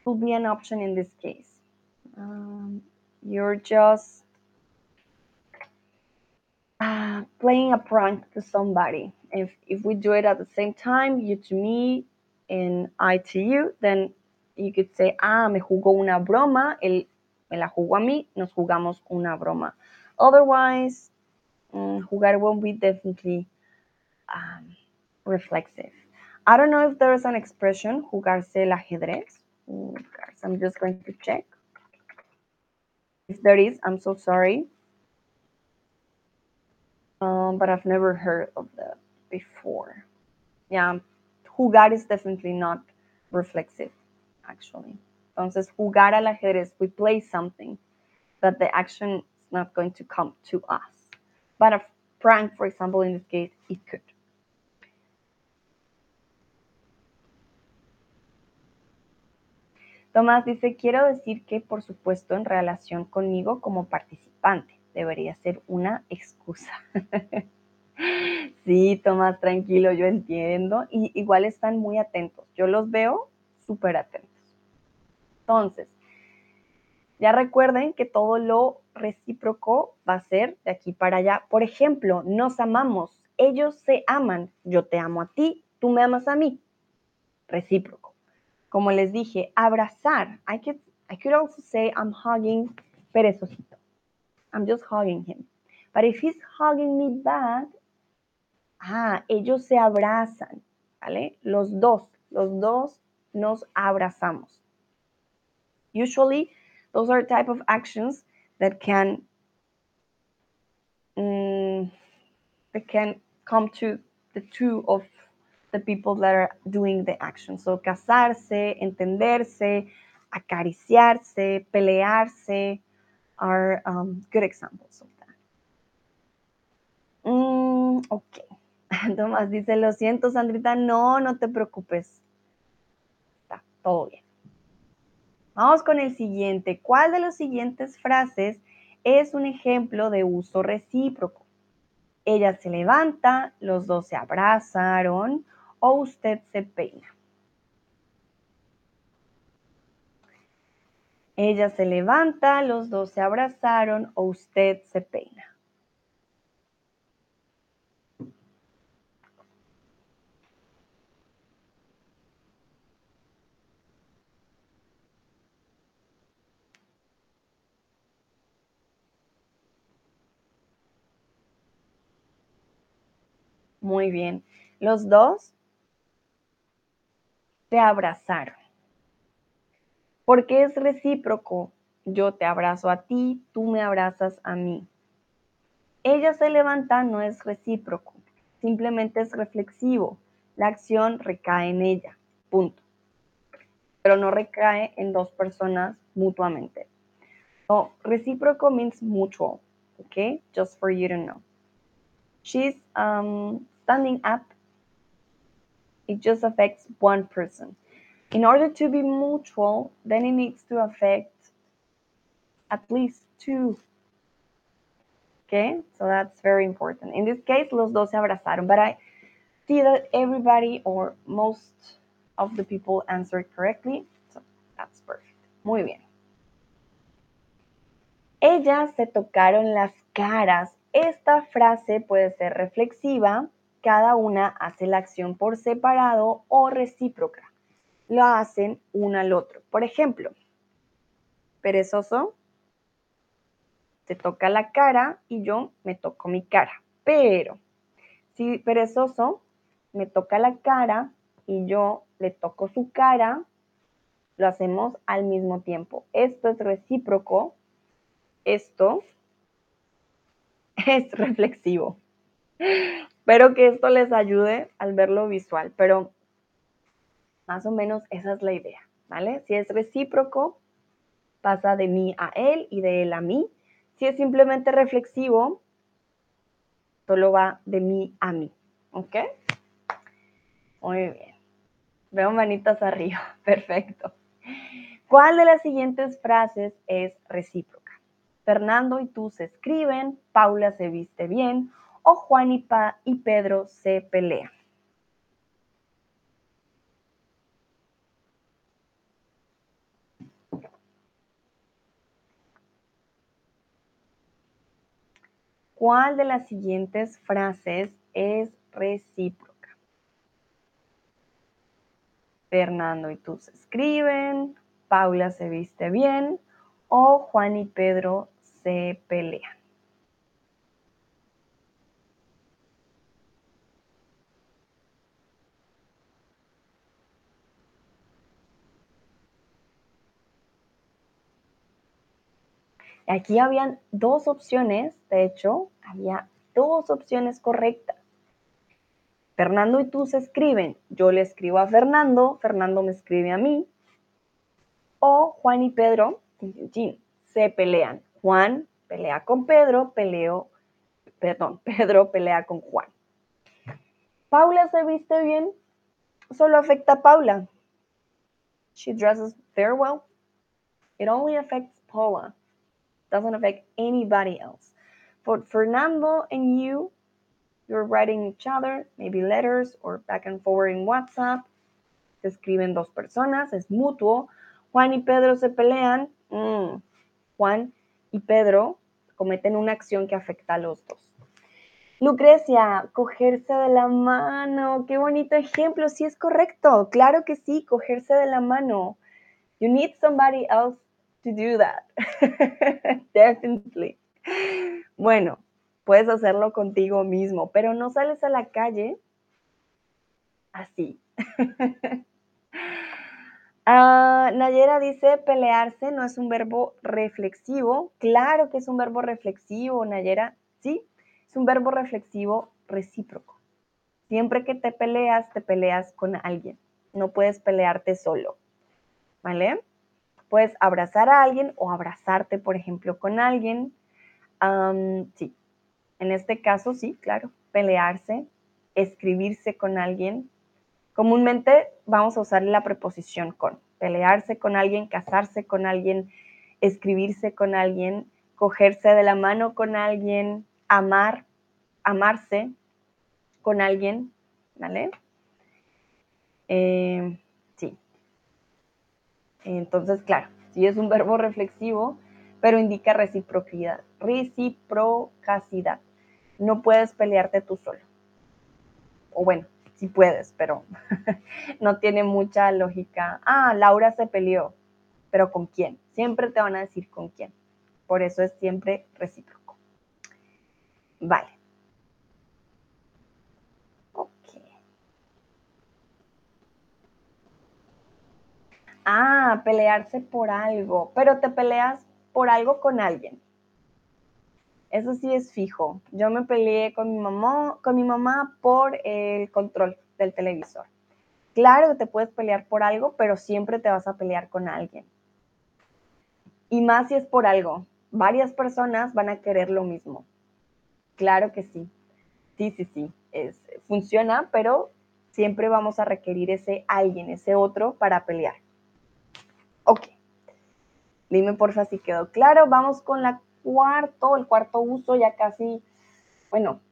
would be an option in this case. Um, you're just uh, playing a prank to somebody. If, if we do it at the same time, you to me and I to you, then you could say, ah, me jugó una broma, él me la jugó a mí, nos jugamos una broma. Otherwise, um, jugar won't be definitely um, reflexive. I don't know if there is an expression, jugarse el ajedrez. I'm just going to check. If there is, I'm so sorry. Um, but I've never heard of that before. Yeah, jugar is definitely not reflexive, actually. Entonces, jugar al ajedrez, we play something that the action is not going to come to us. But a prank, for example, in this case, it could. Tomás dice, quiero decir que, por supuesto, en relación conmigo como participante, debería ser una excusa. <laughs> sí, Tomás, tranquilo, yo entiendo. Y igual están muy atentos. Yo los veo súper atentos. Entonces, ya recuerden que todo lo recíproco va a ser de aquí para allá. Por ejemplo, nos amamos. Ellos se aman. Yo te amo a ti, tú me amas a mí. Recíproco. Como les dije, abrazar. I could, I could also say I'm hugging perezosito. I'm just hugging him. But if he's hugging me back, ah, ellos se abrazan, ¿vale? Los dos, los dos nos abrazamos. Usually, those are type of actions that can um, that can come to the two of the people that are doing the action. So, casarse, entenderse, acariciarse, pelearse are um, good examples of that. Mm, ok. <laughs> Tomás dice, lo siento, Sandrita, no, no te preocupes. Está todo bien. Vamos con el siguiente. ¿Cuál de las siguientes frases es un ejemplo de uso recíproco? Ella se levanta, los dos se abrazaron o usted se peina. Ella se levanta, los dos se abrazaron o usted se peina. Muy bien. Los dos se abrazaron. Porque es recíproco. Yo te abrazo a ti, tú me abrazas a mí. Ella se levanta no es recíproco, simplemente es reflexivo. La acción recae en ella, punto. Pero no recae en dos personas mutuamente. So, recíproco means mutual, okay? Just for you to know. She's um, standing up. It just affects one person. In order to be mutual, then it needs to affect at least two. Okay, so that's very important. In this case, los dos se abrazaron, but I see that everybody or most of the people answered correctly, so that's perfect. Muy bien. Ellas se tocaron las caras. Esta frase puede ser reflexiva, cada una hace la acción por separado o recíproca. Lo hacen uno al otro. Por ejemplo, perezoso, te toca la cara y yo me toco mi cara. Pero si perezoso me toca la cara y yo le toco su cara, lo hacemos al mismo tiempo. Esto es recíproco, esto <laughs> es reflexivo. Espero que esto les ayude al verlo visual, pero más o menos esa es la idea, ¿vale? Si es recíproco, pasa de mí a él y de él a mí. Si es simplemente reflexivo, solo va de mí a mí, ¿ok? Muy bien. Veo manitas arriba, <laughs> perfecto. ¿Cuál de las siguientes frases es recíproca? Fernando y tú se escriben, Paula se viste bien o Juan y, Pedro se pelean. ¿Cuál de las siguientes frases es recíproca? Fernando y tú se escriben, Paula se viste bien o Juan y Pedro se pelean. Aquí habían dos opciones, de hecho, había dos opciones correctas. Fernando y tú se escriben, yo le escribo a Fernando, Fernando me escribe a mí, o Juan y Pedro se pelean. Juan pelea con Pedro, peleo, perdón, <laughs> Pedro pelea con Juan. Paula se viste bien, solo afecta a Paula. She dresses very well. It only affects Paula. Doesn't affect anybody else. For Fernando and you, you're writing each other, maybe letters or back and forward in WhatsApp. Se escriben dos personas, es mutuo. Juan y Pedro se pelean. Mm. Juan y Pedro cometen una acción que afecta a los dos. Lucrecia, cogerse de la mano, qué bonito ejemplo, sí es correcto, claro que sí, cogerse de la mano. You need somebody else to do that. <laughs> Definitely. Bueno, puedes hacerlo contigo mismo, pero no sales a la calle así. <laughs> Ah, Nayera dice, pelearse no es un verbo reflexivo. Claro que es un verbo reflexivo, Nayera. Sí, es un verbo reflexivo recíproco. Siempre que te peleas, te peleas con alguien. No puedes pelearte solo. ¿Vale? Puedes abrazar a alguien o abrazarte, por ejemplo, con alguien. sí, en este caso sí, claro, pelearse, escribirse con alguien, Comúnmente vamos a usar la preposición con, pelearse con alguien, casarse con alguien, escribirse con alguien, cogerse de la mano con alguien, amar, amarse con alguien, ¿vale? Eh. Entonces, claro, sí es un verbo reflexivo, pero indica reciprocidad, reciprocacidad. No puedes pelearte tú solo. O bueno, sí puedes, pero <laughs> no tiene mucha lógica. Ah, Laura se peleó, pero ¿con quién? Siempre te van a decir con quién. Por eso es siempre recíproco. Vale. Ok. Ah, pelearse por algo, pero te peleas por algo con alguien. Eso sí es fijo. Yo me peleé con mi mamá, con mi mamá por el control del televisor. Claro que te puedes pelear por algo, pero siempre te vas a pelear con alguien. Y más si es por algo. Varias personas van a querer lo mismo. Claro que sí. Sí, sí, sí. Es, funciona, pero siempre vamos a requerir ese alguien, ese otro para pelear. Ok. Dime porfa si quedó claro. Vamos con la cuarto, el cuarto uso, ya casi, bueno,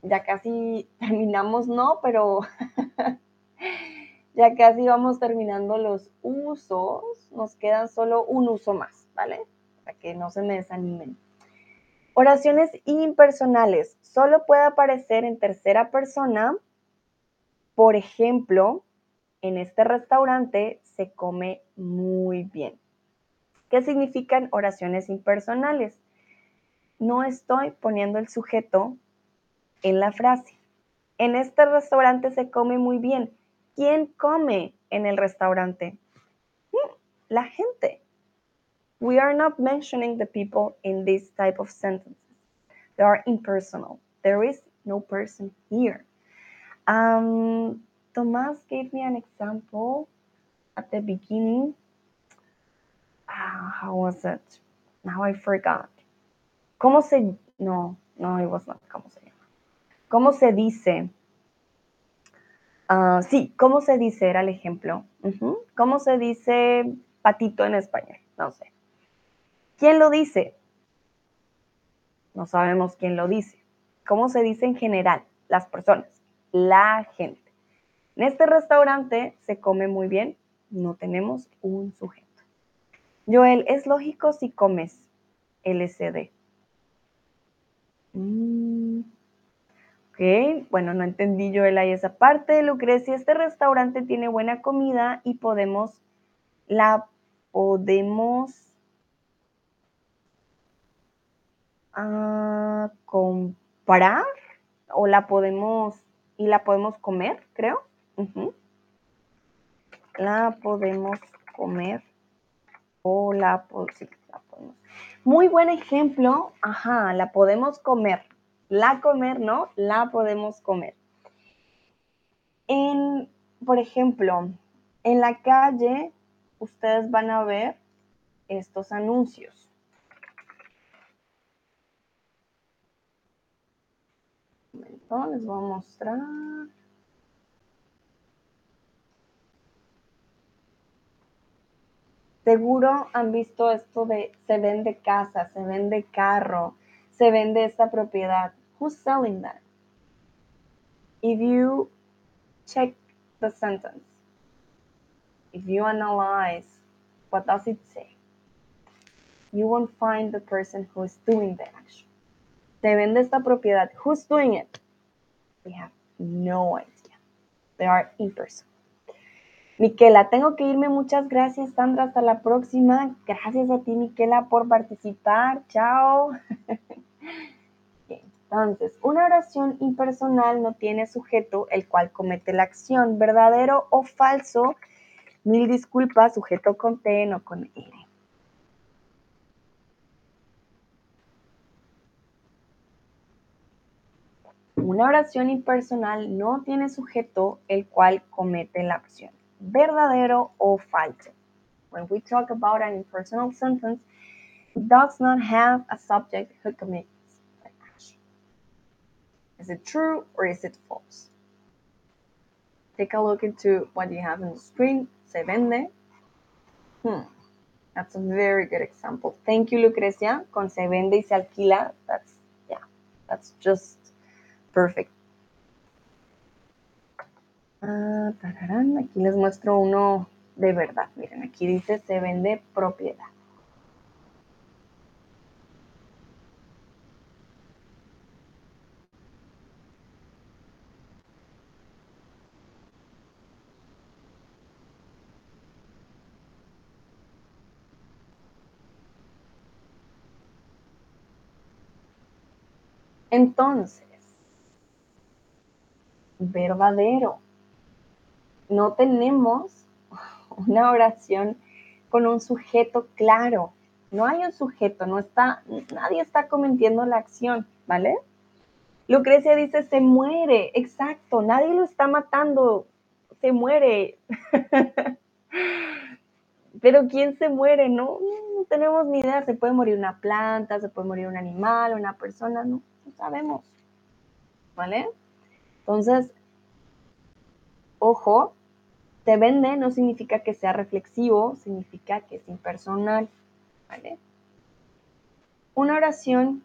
ya casi <laughs> terminamos, no, pero <laughs> ya casi vamos terminando los usos, nos quedan solo un uso más, ¿vale? para que no se me desanimen. Oraciones impersonales. Solo puede aparecer en tercera persona. Por ejemplo, en este restaurante se come muy bien. ¿Qué significan oraciones impersonales? No estoy poniendo el sujeto en la frase. En este restaurante se come muy bien. ¿Quién come en el restaurante? Mm, la gente. We are not mentioning the people in this type of sentences. They are impersonal. There is no person here. Um, Thomas gave me an example the beginning. Uh, how was it? Now I forgot. ¿Cómo se.? No, no, it was not. ¿Cómo se? ¿Cómo se dice? Uh, sí, ¿cómo se dice? Era el ejemplo. ¿Cómo se dice patito en español? No sé. ¿Quién lo dice? No sabemos quién lo dice. ¿Cómo se dice en general? Las personas, la gente. En este restaurante se come muy bien, no tenemos un sujeto. Joel, ¿es lógico si comes LCD? Mm. Ok, bueno, no entendí Joel ahí esa parte. Lucrecia, este restaurante tiene buena comida y podemos, la podemos a comprar o la podemos y la podemos comer, creo. Uh. La podemos comer o la, sí, la podemos. Muy buen ejemplo. Ajá, la podemos comer. La comer, ¿no? La podemos comer. En, por ejemplo, en la calle, ustedes van a ver estos anuncios. les voy a mostrar. Seguro han visto esto de se vende casa, se vende carro, se vende esta propiedad. Who's selling that? If you check the sentence, if you analyze what does it say, you won't find the person who is doing the action. Se vende esta propiedad. Who's doing it? We have no idea. They are impersonal. Miquela, tengo que irme. Muchas gracias, Sandra. Hasta la próxima. Gracias a ti, Miquela, por participar. Chao. Entonces, una oración impersonal no tiene sujeto el cual comete la acción, verdadero o falso. Mil disculpas, sujeto con T, no con R. Una oración impersonal no tiene sujeto el cual comete la acción, verdadero o falso. When we talk about an impersonal sentence, it does not have a subject who commits the action. Is it true or is it false? Take a look into what you have on the screen. Se vende. Hmm. That's a very good example. Thank you, Lucrecia. Con se vende y se alquila. That's, yeah, that's just Perfect. Ah, tararán. Aquí les muestro uno de verdad. Miren, aquí dice se vende propiedad. Entonces, verdadero. No tenemos <laughs> una oración con un sujeto claro. No hay un sujeto, no está, nadie está cometiendo la acción, ¿vale? Lucrecia dice, se muere, exacto, nadie lo está matando, se muere. <laughs> Pero ¿quién se muere? No, no tenemos ni idea, se puede morir una planta, se puede morir un animal, una persona, no, no sabemos, ¿vale? Entonces, ojo, te vende no significa que sea reflexivo, significa que es impersonal. ¿vale? Una oración,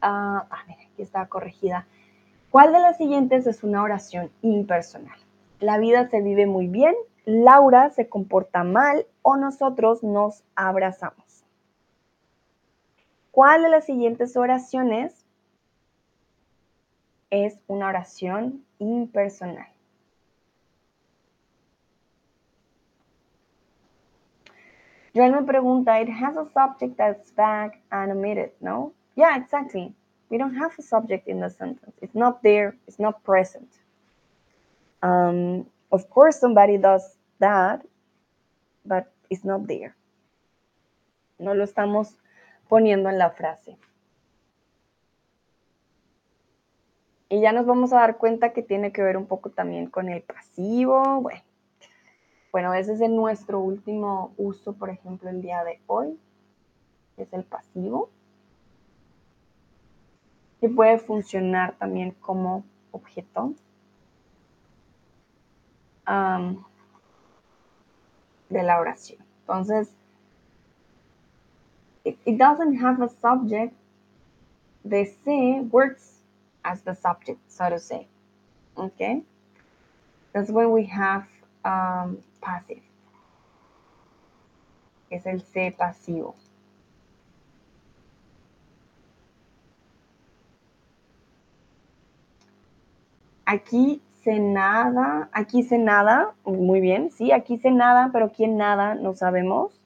ah, ah, mira, aquí está corregida. ¿Cuál de las siguientes es una oración impersonal? La vida se vive muy bien, Laura se comporta mal o nosotros nos abrazamos. ¿Cuál de las siguientes oraciones es una oración impersonal? Joel me pregunta, it has a subject that's back and omitted, no? Yeah, exactly. We don't have a subject in the sentence. It's not there, it's not present. Um, of course, somebody does that, but it's not there. No lo estamos poniendo en la frase. Y ya nos vamos a dar cuenta que tiene que ver un poco también con el pasivo. Bueno, bueno, ese es nuestro último uso, por ejemplo, el día de hoy. Es el pasivo. Que puede funcionar también como objeto. de la oración. Entonces, it, it doesn't have a subject. The se works as the subject, so to say. Okay? That's when we have um. Es el se pasivo. Aquí se nada, aquí se nada, muy bien, sí, aquí se nada, pero ¿quién nada? No sabemos.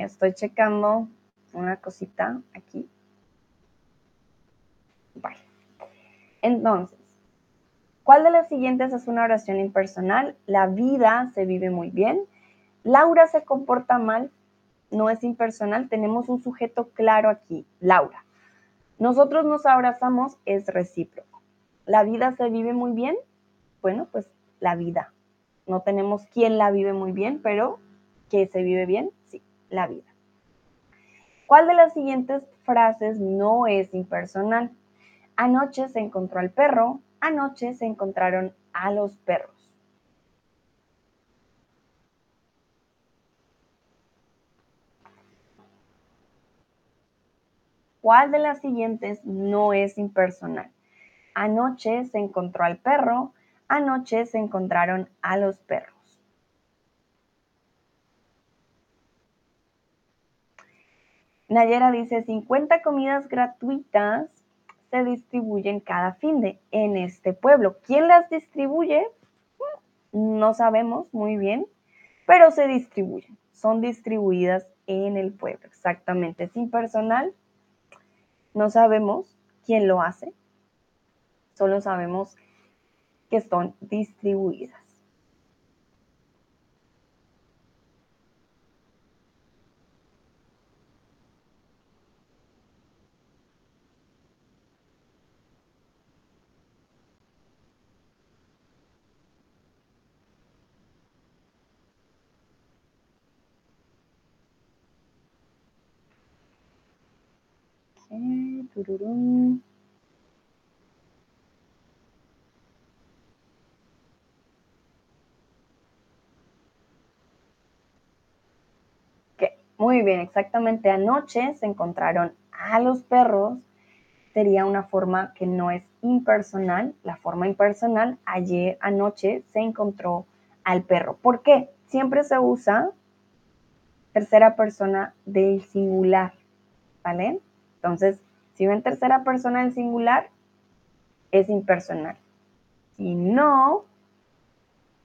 Estoy checando una cosita aquí. Vale. Entonces, ¿cuál de las siguientes es una oración impersonal? La vida se vive muy bien. Laura se comporta mal. No es impersonal. Tenemos un sujeto claro aquí, Laura. Nosotros nos abrazamos, es recíproco. La vida se vive muy bien. Bueno, pues la vida. No tenemos quién la vive muy bien, pero que se vive bien, la vida. ¿Cuál de las siguientes frases no es impersonal? Anoche se encontró al perro, anoche se encontraron a los perros. ¿Cuál de las siguientes no es impersonal? Anoche se encontró al perro, anoche se encontraron a los perros. Nayera dice, 50 comidas gratuitas se distribuyen cada fin de en este pueblo. ¿Quién las distribuye? No sabemos muy bien, pero se distribuyen. Son distribuidas en el pueblo, exactamente. Sin personal, no sabemos quién lo hace, solo sabemos que son distribuidas. Muy bien, exactamente. Anoche se encontraron a los perros. Sería una forma que no es impersonal. La forma impersonal, ayer anoche se encontró al perro. ¿Por qué? Siempre se usa tercera persona del singular, ¿vale? Entonces, si ven tercera persona del singular, es impersonal. Si no,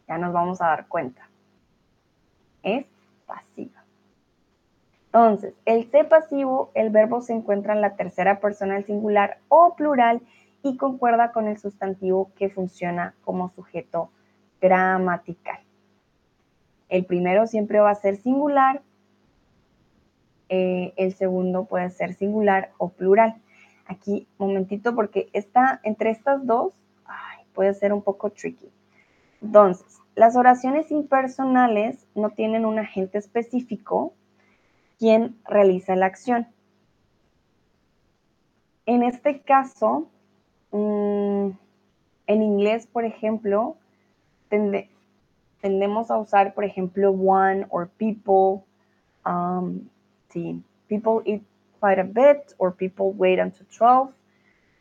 ya nos vamos a dar cuenta. Es pasiva. Entonces, el C pasivo, el verbo se encuentra en la tercera persona del singular o plural y concuerda con el sustantivo que funciona como sujeto gramatical. El primero siempre va a ser singular eh, el segundo puede ser singular o plural. Aquí, momentito, porque está entre estas dos puede ser un poco tricky. Entonces, las oraciones impersonales no tienen un agente específico quien realiza la acción. En este caso, mm, en inglés, por ejemplo, tendemos a usar, por ejemplo, one or people. Um, people eat quite a bit or people wait until 12.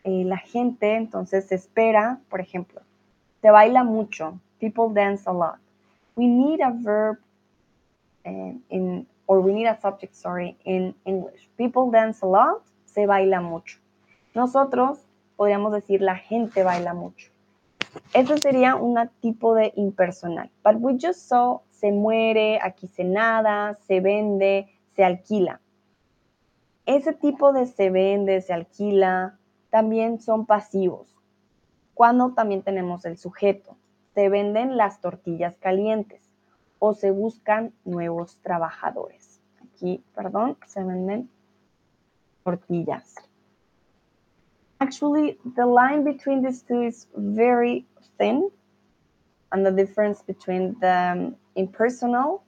Eh, la gente entonces espera, por ejemplo, se baila mucho. People dance a lot. We need a verb eh, in, or we need a subject, sorry, in English. People dance a lot, se baila mucho. Nosotros podríamos decir la gente baila mucho. Eso sería un tipo de impersonal. But we just saw se muere, aquí se nada, se vende, se alquila. Ese tipo de se vende, se alquila, también son pasivos. Cuando también tenemos el sujeto. Se venden las tortillas calientes o se buscan nuevos trabajadores. Aquí, perdón, se venden tortillas. Actually, the line between these two is very thin, and the difference between the impersonal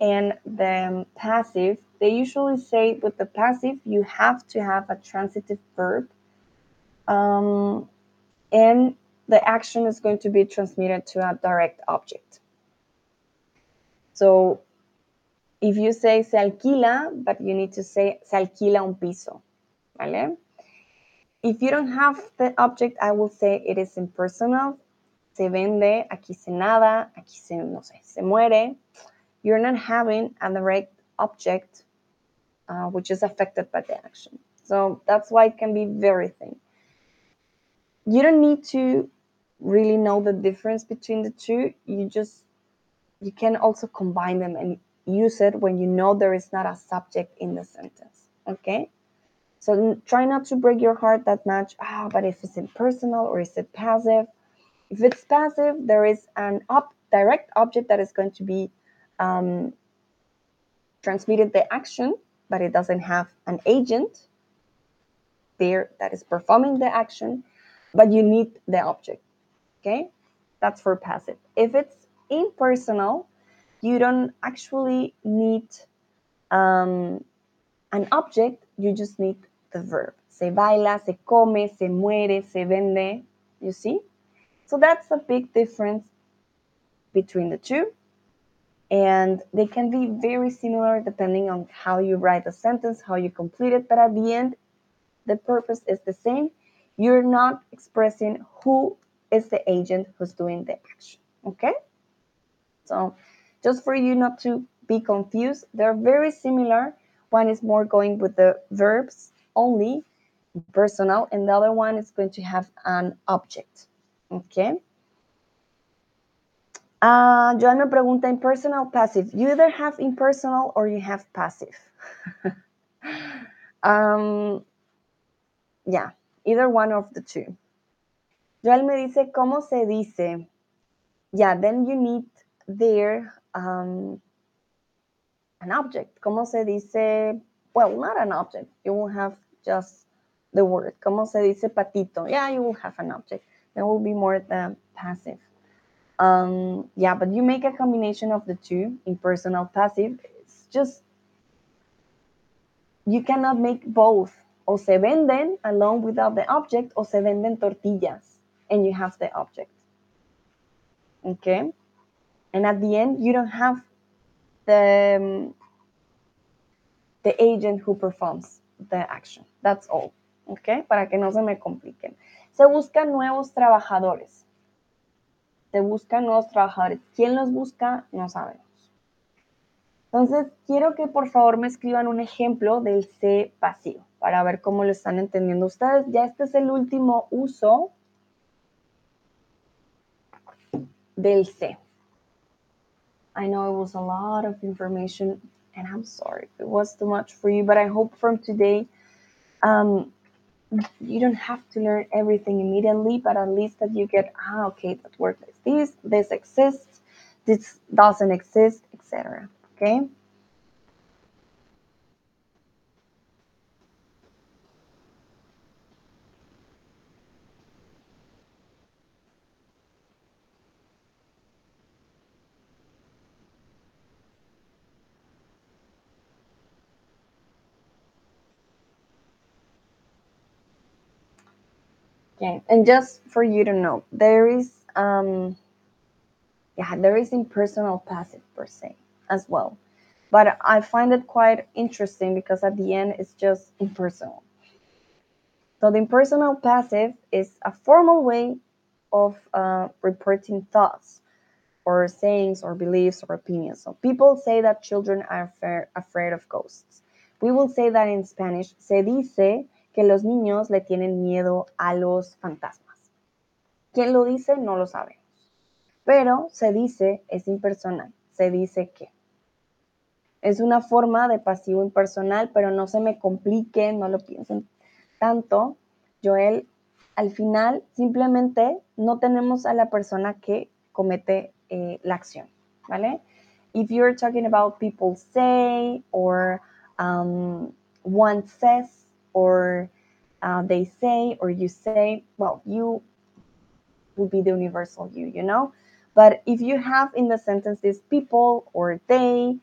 and the passive, they usually say with the passive, you have to have a transitive verb. Um, and the action is going to be transmitted to a direct object. So if you say se alquila, but you need to say se alquila un piso, ¿vale? If you don't have the object, I will say it is impersonal. Se vende, aquí se nada, aquí se, no sé, se muere. You're not having a direct object uh, which is affected by the action. So that's why it can be very thin. You don't need to really know the difference between the two. You just, you can also combine them and use it when you know there is not a subject in the sentence. Okay? So try not to break your heart that much. Ah, but if it's impersonal or is it passive? If it's passive, there is an op- direct object that is going to be um, transmitted the action, but it doesn't have an agent there that is performing the action, but you need the object. Okay, that's for passive. If it's impersonal, you don't actually need um, an object, you just need the verb. Se baila, se come, se muere, se vende. You see? So that's a big difference between the two. And they can be very similar depending on how you write the sentence, how you complete it. But at the end, the purpose is the same. You're not expressing who is the agent who's doing the action. Okay? So just for you not to be confused, they're very similar. One is more going with the verbs only, personal, and the other one is going to have an object. Okay? Uh, Joan me pregunta, impersonal, passive. You either have impersonal or you have passive. <laughs> um, yeah, either one of the two. Joel me dice, ¿cómo se dice? Yeah, then you need there um, an object. ¿Cómo se dice? Well, not an object. You will have just the word. ¿Cómo se dice patito? Yeah, you will have an object. There will be more the passive. Um, yeah, but you make a combination of the two, impersonal, passive. It's just, you cannot make both. O se venden alone without the object, o se venden tortillas, and you have the object. Okay? And at the end, you don't have the, um, the agent who performs the action. That's all. Okay? Para que no se me compliquen. Se buscan nuevos trabajadores. Se buscan nuevos trabajadores. ¿Quién los busca? No sabemos. Entonces, quiero que por favor me escriban un ejemplo del C pasivo para ver cómo lo están entendiendo ustedes. Ya este es el último uso del C. I know it was a lot of information and I'm sorry if it was too much for you, but I hope from today um, you don't have to learn everything immediately, but at least that you get, ah, okay, that works like this, this exists, this doesn't exist, etc. Okay. And just for you to know, there is um, yeah, there is impersonal passive per se as well, but I find it quite interesting because at the end it's just impersonal. So the impersonal passive is a formal way of uh, reporting thoughts or sayings or beliefs or opinions. So people say that children are afraid of ghosts. We will say that in Spanish, se dice que los niños le tienen miedo a los fantasmas. ¿Quién lo dice? No lo sabemos. Pero se dice, es impersonal, se dice que. Es una forma de pasivo impersonal, pero no se me complique, no lo piensen tanto. Joel, al final simplemente no tenemos a la persona que comete eh, la acción, ¿vale? If you're talking about people say or um, one says or uh, they say or you say, well, you will be the universal you, you know? But if you have in the sentence these people or they,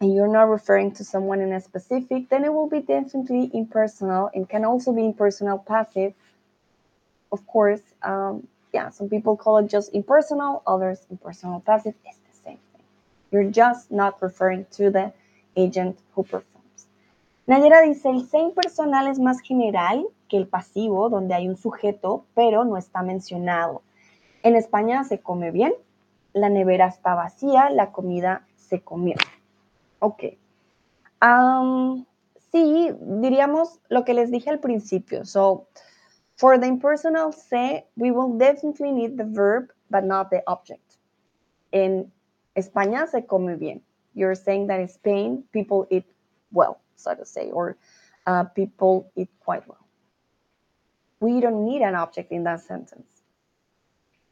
and you're not referring to someone in a specific, then it will be definitely impersonal and can also be impersonal passive. Of course, um, yeah, some people call it just impersonal, others impersonal passive. It's the same thing. You're just not referring to the agent who performs. Nayera dice, el ser impersonal es más general que el pasivo, donde hay un sujeto, pero no está mencionado. En España se come bien, la nevera está vacía, la comida se comió. Ok. sí, diríamos lo que les dije al principio. So, for the impersonal say, we will definitely need the verb, but not the object. En España se come bien. You're saying that in Spain, people eat well, so to say, or uh, people eat quite well. We don't need an object in that sentence.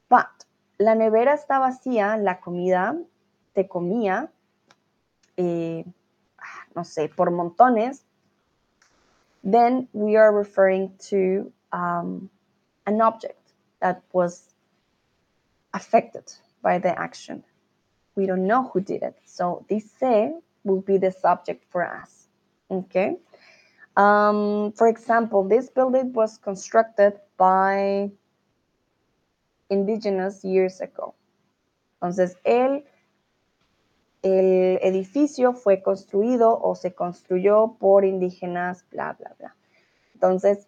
But la nevera está vacía, la comida te comía, eh, no sé, por montones, then we are referring to um, an object that was affected by the action. We don't know who did it. So this will be the subject for us. Okay. Um, for example, this building was constructed by indigenous years ago. Entonces, el, el edificio fue construido o se construyó por indígenas, bla, bla, bla. Entonces,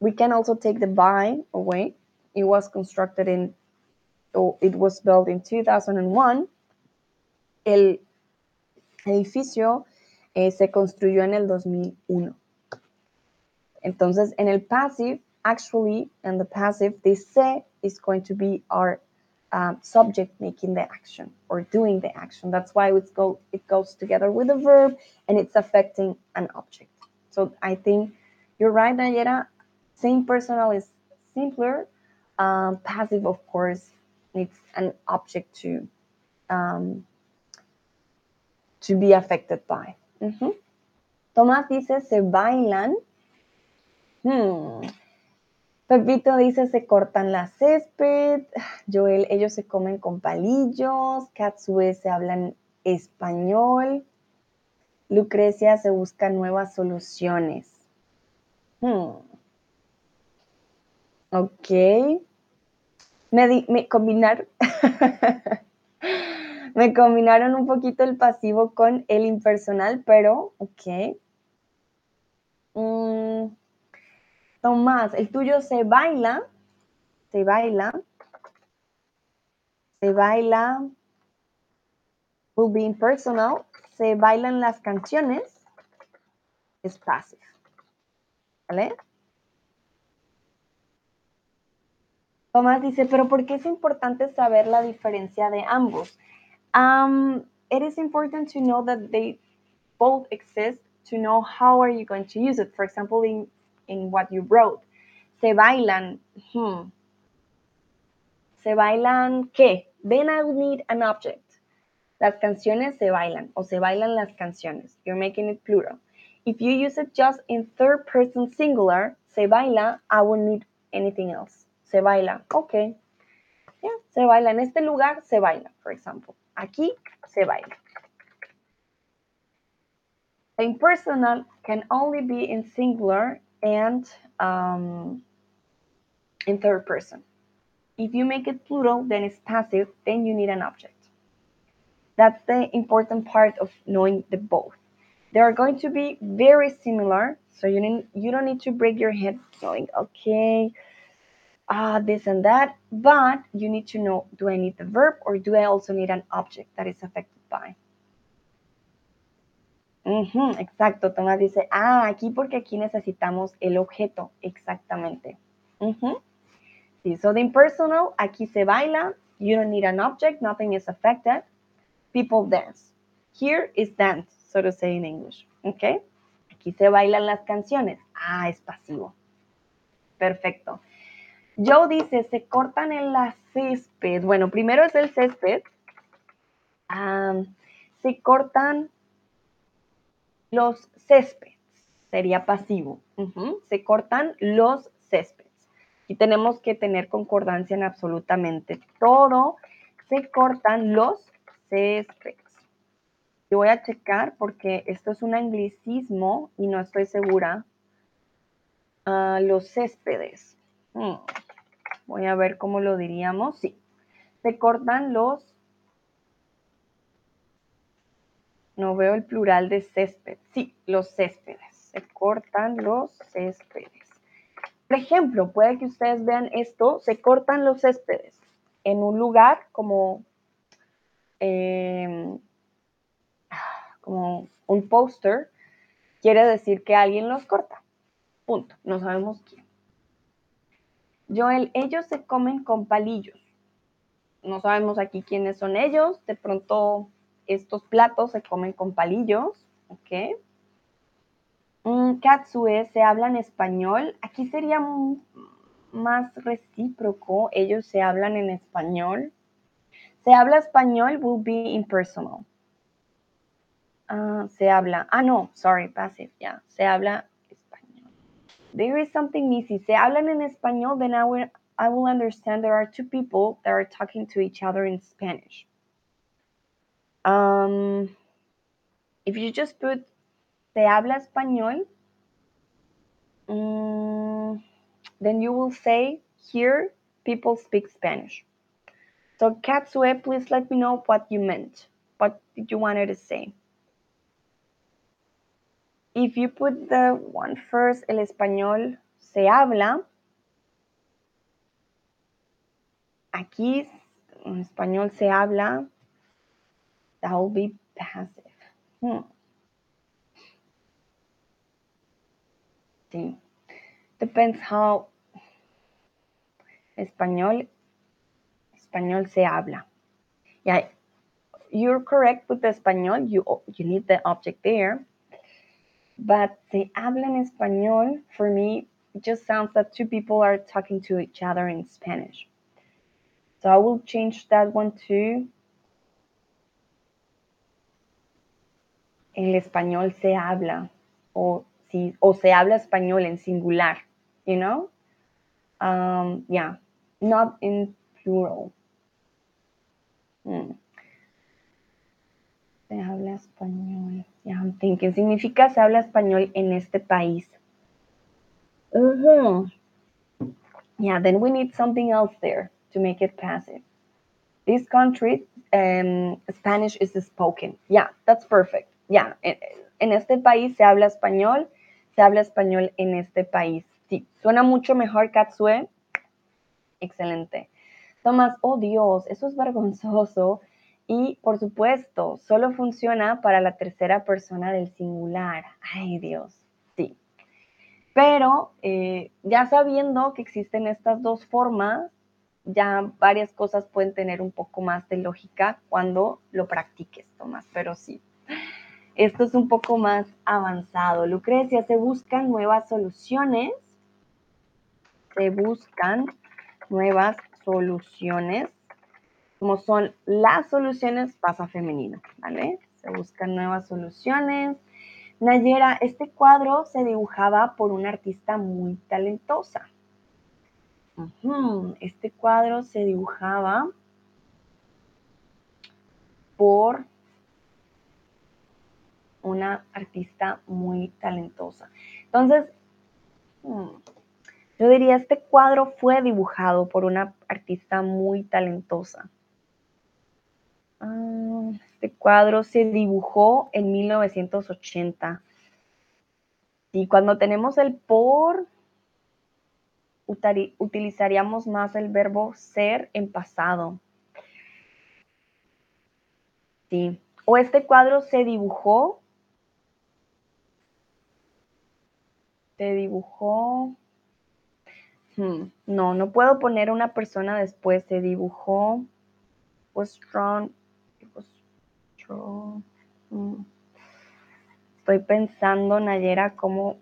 we can also take the by away. It was constructed in, or it was built in 2001. El edificio eh, se construyó en el 2001. Entonces, en el passive, actually, in the passive, this se is going to be our um, subject making the action or doing the action. That's why it's go, it goes together with the verb and it's affecting an object. So I think you're right, Nayera. Same personal is simpler. Um, passive, of course, needs an object to um, to be affected by. Tomás dice, se bailan. Hmm. Pepito dice, se cortan la césped. Joel, ellos se comen con palillos. Katsue se hablan español. Lucrecia se busca nuevas soluciones. Hmm. Ok. Me, me combinar. <laughs> me combinaron un poquito el pasivo con el impersonal, pero ok. Mm, Tomás, el tuyo se baila, se baila, se baila, will be impersonal, se bailan las canciones, es passive. ¿Vale? Tomás dice, pero ¿por qué es importante saber la diferencia de ambos? Um, it is important to know that they both exist to know how are you going to use it. For example, in, in what you wrote. Se bailan. Hmm. Se bailan qué? Then I would need an object. Las canciones se bailan o se bailan las canciones. You're making it plural. If you use it just in third person singular, se baila, I won't need anything else. Se baila. Okay. Yeah, se baila. En este lugar se baila, for example. Aquí se baila. Impersonal can only be in singular and um, in third person. If you make it plural, then it's passive, then you need an object. That's the important part of knowing the both. They are going to be very similar, so you, need, you don't need to break your head going, okay, ah, this and that, but you need to know, do I need the verb or do I also need an object that is affected by? Exacto, Tomás dice, ah, aquí porque aquí necesitamos el objeto, exactamente. Sí, so the impersonal, aquí se baila, you don't need an object, nothing is affected. People dance. Here is dance, so to say in English, ¿ok? Aquí se bailan las canciones. Ah, es pasivo. Perfecto. Joe dice, se cortan en la césped. Bueno, primero es el césped. Se cortan los céspedes. Sería pasivo. Se cortan los céspedes. Y tenemos que tener concordancia en absolutamente todo. Se cortan los céspedes. Yo voy a checar porque esto es un anglicismo y no estoy segura. Ah, los céspedes. Hmm. Voy a ver cómo lo diríamos. Sí. Se cortan los... No veo el plural de césped. Sí, los céspedes. Se cortan los céspedes. Por ejemplo, puede que ustedes vean esto. Se cortan los céspedes en un lugar como... eh, como un póster. Quiere decir que alguien los corta. Punto. No sabemos quién. Joel, ellos se comen con palillos. No sabemos aquí quiénes son ellos. De pronto estos platos se comen con palillos. ¿Ok? Katsue se habla en español. Aquí sería más recíproco. Ellos se hablan en español. Se habla español will be impersonal. Ah, se habla. Ah, no, sorry, passive, yeah. Se habla. There is something missing. Se hablan en español, then I will, I will understand there are two people that are talking to each other in Spanish. Um, if you just put se habla español, mm, then you will say here people speak Spanish. So Katsue, please let me know what you meant. What did you wanted to say? If you put the one first, el español se habla. Aquí en español se habla. That will be passive. Hmm. Sí. Depends how español español se habla. Yeah, you're correct with the español. You you need the object there. But se habla en español for me it just sounds that two people are talking to each other in Spanish. So I will change that one to el español se habla o si o se habla español en singular, you know? Um, yeah, not in plural. Hmm. Se habla español. I'm thinking. Significa se habla español en este país. Yeah, then we need something else there to make it passive. This country, um, Spanish is spoken. Yeah, that's perfect. Yeah, en este país se habla español, se habla español en este país. Sí, suena mucho mejor, Katsue. Excelente. Tomás, oh Dios, eso es vergonzoso. Y por supuesto, solo funciona para la tercera persona del singular. Ay Dios, sí. Pero eh, ya sabiendo que existen estas dos formas, ya varias cosas pueden tener un poco más de lógica cuando lo practiques, Tomás. Pero sí, esto es un poco más avanzado. Lucrecia, se buscan nuevas soluciones. Se buscan nuevas soluciones. Como son las soluciones, pasa femenino, ¿vale? Se buscan nuevas soluciones. Nayera, este cuadro se dibujaba por una artista muy talentosa. Este cuadro se dibujaba por una artista muy talentosa. Entonces, hmm, Yo diría, este cuadro fue dibujado por una artista muy talentosa. Ah, este cuadro se dibujó en 1980. Y cuando tenemos el por, utilizaríamos más el verbo ser en pasado. Sí. O este cuadro se dibujó. Se dibujó. Hmm, no, no puedo poner una persona después. Se dibujó. Was drawn. Estoy pensando, Nayera, cómo,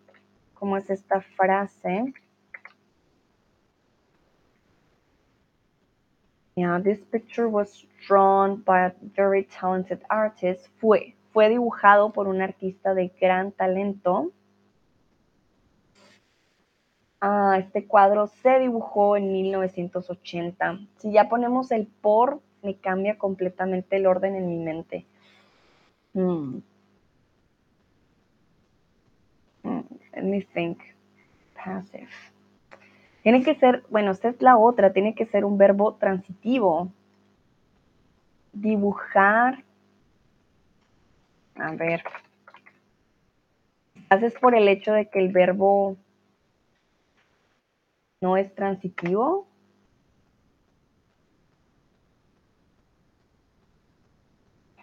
cómo es esta frase. Yeah, this picture was drawn by a very talented artist. Fue, fue dibujado por un artista de gran talento. Ah, este cuadro se dibujó en 1980. Si ya ponemos el por, me cambia completamente el orden en mi mente. Hmm. Let me think. Passive. Tiene que ser, bueno, esta es la otra, tiene que ser un verbo transitivo. Dibujar. A ver. Haces por el hecho de que el verbo no es transitivo.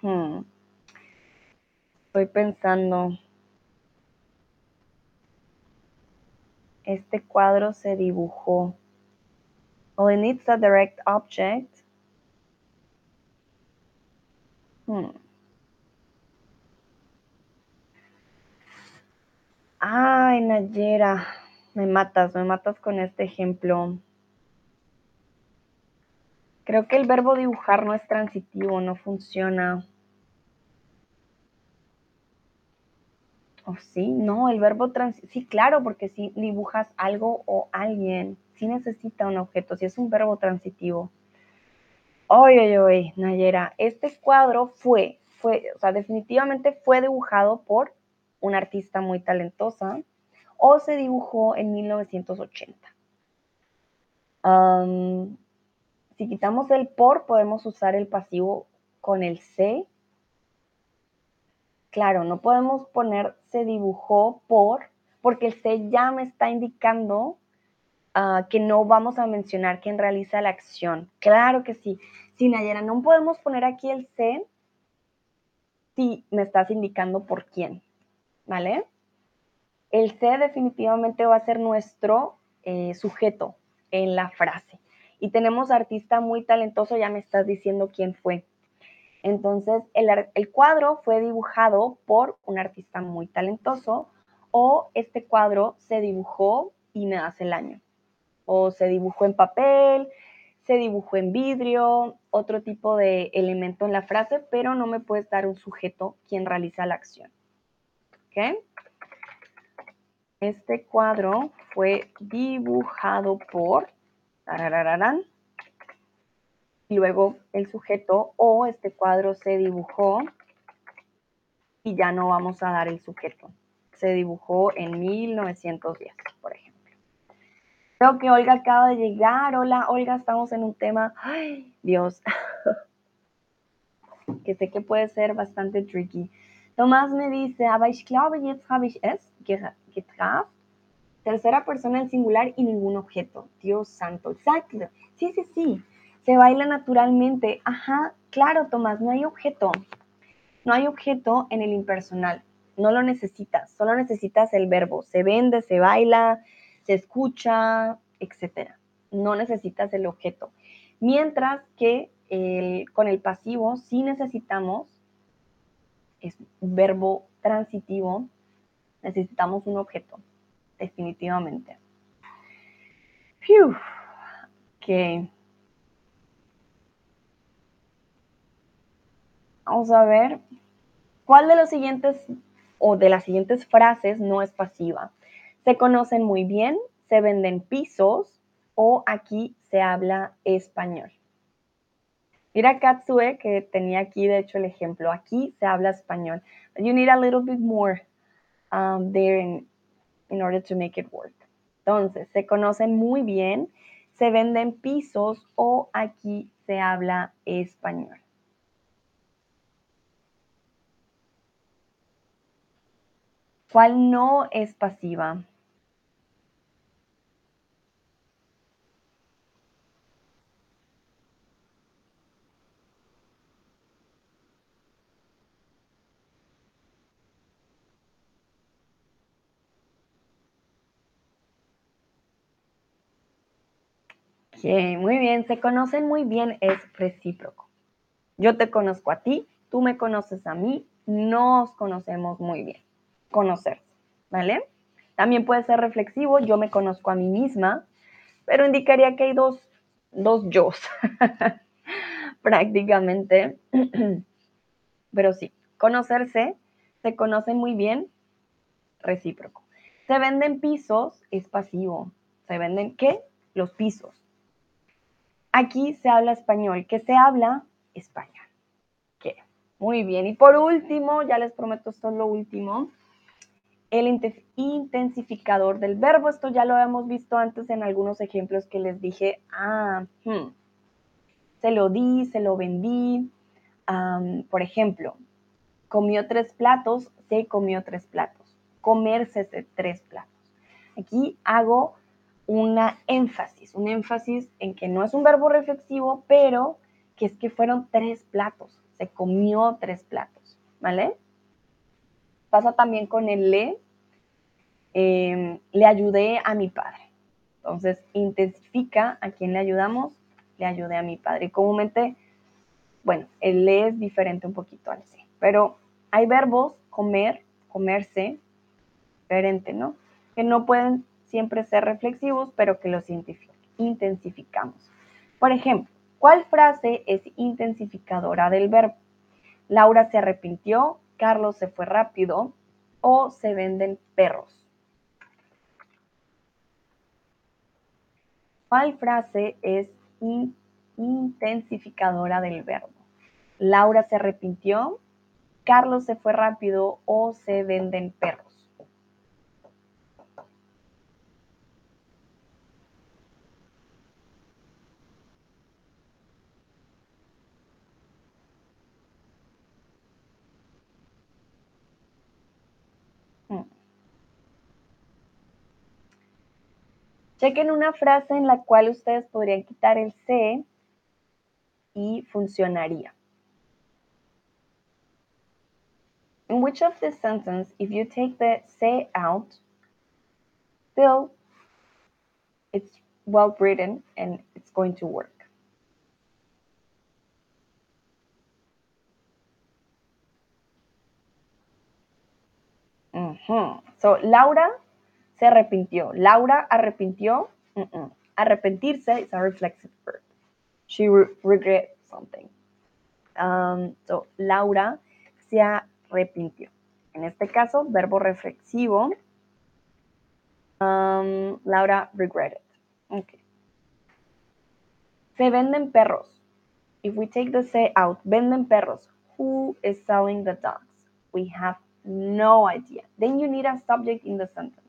Hmm. Estoy pensando. Este cuadro se dibujó. Well, it needs a direct object. Hmm. Ay, Nayera, me matas, me matas con este ejemplo. Creo que el verbo dibujar no es transitivo, no funciona. ¿O sí? No, el verbo trans... Sí, claro, porque si dibujas algo o alguien, sí necesita un objeto, si es un verbo transitivo. Oye, oye, oye, Nayera, este cuadro fue, fue, o sea, definitivamente fue dibujado por una artista muy talentosa o se dibujó en 1980. si quitamos el por, podemos usar el pasivo con el se Claro, no podemos poner se dibujó por, porque el se ya me está indicando ah, que no vamos a mencionar quién realiza la acción. Claro que sí. Si Nayera, no podemos poner aquí el se si me estás indicando por quién, ¿vale? El se definitivamente va a ser nuestro eh, sujeto en la frase. Y tenemos artista muy talentoso, ya me estás diciendo quién fue. Entonces, el, cuadro fue dibujado por un artista muy talentoso o este cuadro se dibujó y me hace el año. O se dibujó en papel, se dibujó en vidrio, otro tipo de elemento en la frase, pero no me puedes dar un sujeto quien realiza la acción. Este cuadro fue dibujado por y luego el sujeto o este cuadro se dibujó y ya no vamos a dar el sujeto. Se dibujó en 1910, por ejemplo. Creo que Olga acaba de llegar. Hola, Olga, estamos en un tema, Dios, <laughs> que sé que puede ser bastante tricky. Tomás me dice, aber ich glaube, jetzt habe ich es getraft. Tercera persona en singular y ningún objeto. Dios santo. Exacto. Sí, sí, sí se baila naturalmente. Ajá, claro, Tomás, no hay objeto. No hay objeto en el impersonal. No lo necesitas, solo necesitas el verbo. Se vende, se baila, se escucha, etc. No necesitas el objeto. Mientras que con el pasivo sí necesitamos, es un verbo transitivo, necesitamos un objeto, definitivamente. Phew. Ok. Vamos a ver cuál de los siguientes o de las siguientes frases no es pasiva. Se conocen muy bien, se venden pisos o aquí se habla español. Mira Katsue que tenía aquí de hecho el ejemplo. Aquí se habla español. you need a little bit more um, there in, in order to make it work. Entonces, se conocen muy bien, se venden pisos o aquí se habla español. ¿Cuál no es pasiva? muy bien, se conocen muy bien, es recíproco. Yo te conozco a ti, tú me conoces a mí, nos conocemos muy bien. Conocerse, ¿vale? También puede ser reflexivo, yo me conozco a mí misma, pero indicaría que hay dos, dos yo <laughs> prácticamente. <clears throat> pero sí, conocerse, se conocen muy bien, recíproco. Se venden pisos, es pasivo. ¿Se venden qué? Los pisos. Aquí se habla español. ¿Qué se habla? Español. ¿Qué? Muy bien. Y por último, ya les prometo esto es lo último, el intensificador del verbo. Esto ya lo habíamos visto antes en algunos ejemplos que les dije. Ah, hmm, se lo di, se lo vendí. por ejemplo, comió tres platos, se comió tres platos. Comerse tres platos. Aquí hago una énfasis, un énfasis en que no es un verbo reflexivo, pero que es que fueron tres platos, se comió tres platos, ¿vale? Pasa también con el le, em, le ayudé a mi padre. Entonces, intensifica a quién le ayudamos, le ayudé a mi padre. Comúnmente, bueno, el le es diferente un poquito al se, pero hay verbos, comer, comerse, diferente, ¿no? Que no pueden siempre ser reflexivos, pero que los intensificamos. Por ejemplo, ¿cuál frase es intensificadora del verbo? Laura se arrepintió, Carlos se fue rápido o se venden perros. ¿Cuál frase es intensificadora del verbo? Laura se arrepintió, Carlos se fue rápido o se venden perros. Chequen una frase en la cual ustedes podrían quitar el se y funcionaría. In which of the sentence, if you take the se out, still it's well written and it's going to work. So, Laura se arrepintió. Laura arrepintió. Arrepentirse is a reflexive verb. She regret something. Um, so, Laura se arrepintió. En este caso, verbo reflexivo. Um, Laura regretted. Okay. Se venden perros. If we take the say out, venden perros. Who is selling the dogs? We have no idea. Then you need a subject in the sentence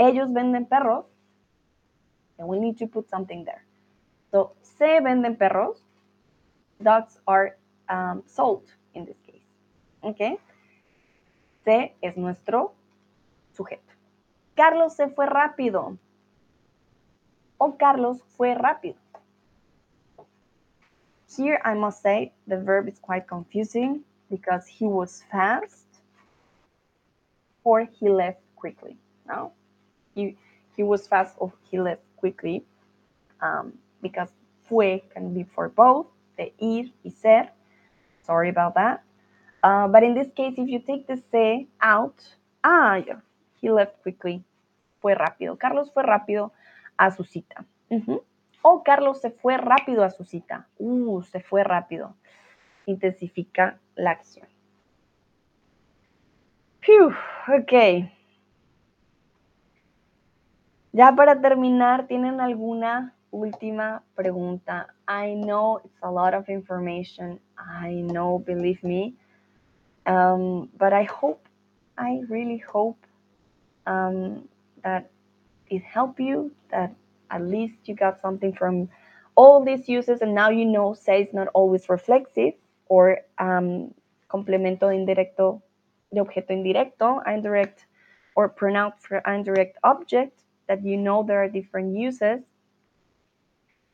ellos venden perros, and we need to put something there. So, se venden perros, dogs are um, sold in this case. Okay? Se es nuestro sujeto. Carlos se fue rápido. O Carlos fue rápido. Here I must say the verb is quite confusing because he was fast or he left quickly. No? He, was fast or he left quickly um, because fue can be for both, the ir y ser. Sorry about that. Uh, but in this case, if you take the se out, ah, he left quickly. Fue rápido. Carlos fue rápido a su cita. O Carlos se fue rápido a su cita. Uh, se fue rápido. Intensifica la acción. Phew, okay. Ya para terminar, ¿tienen alguna última pregunta? I know it's a lot of information. I know, believe me. Um, but I hope, I really hope um, that it helped you, that at least you got something from all these uses and now you know say is not always reflexive or um, complemento indirecto de objeto indirecto, indirect or pronoun for indirect object, that you know there are different uses.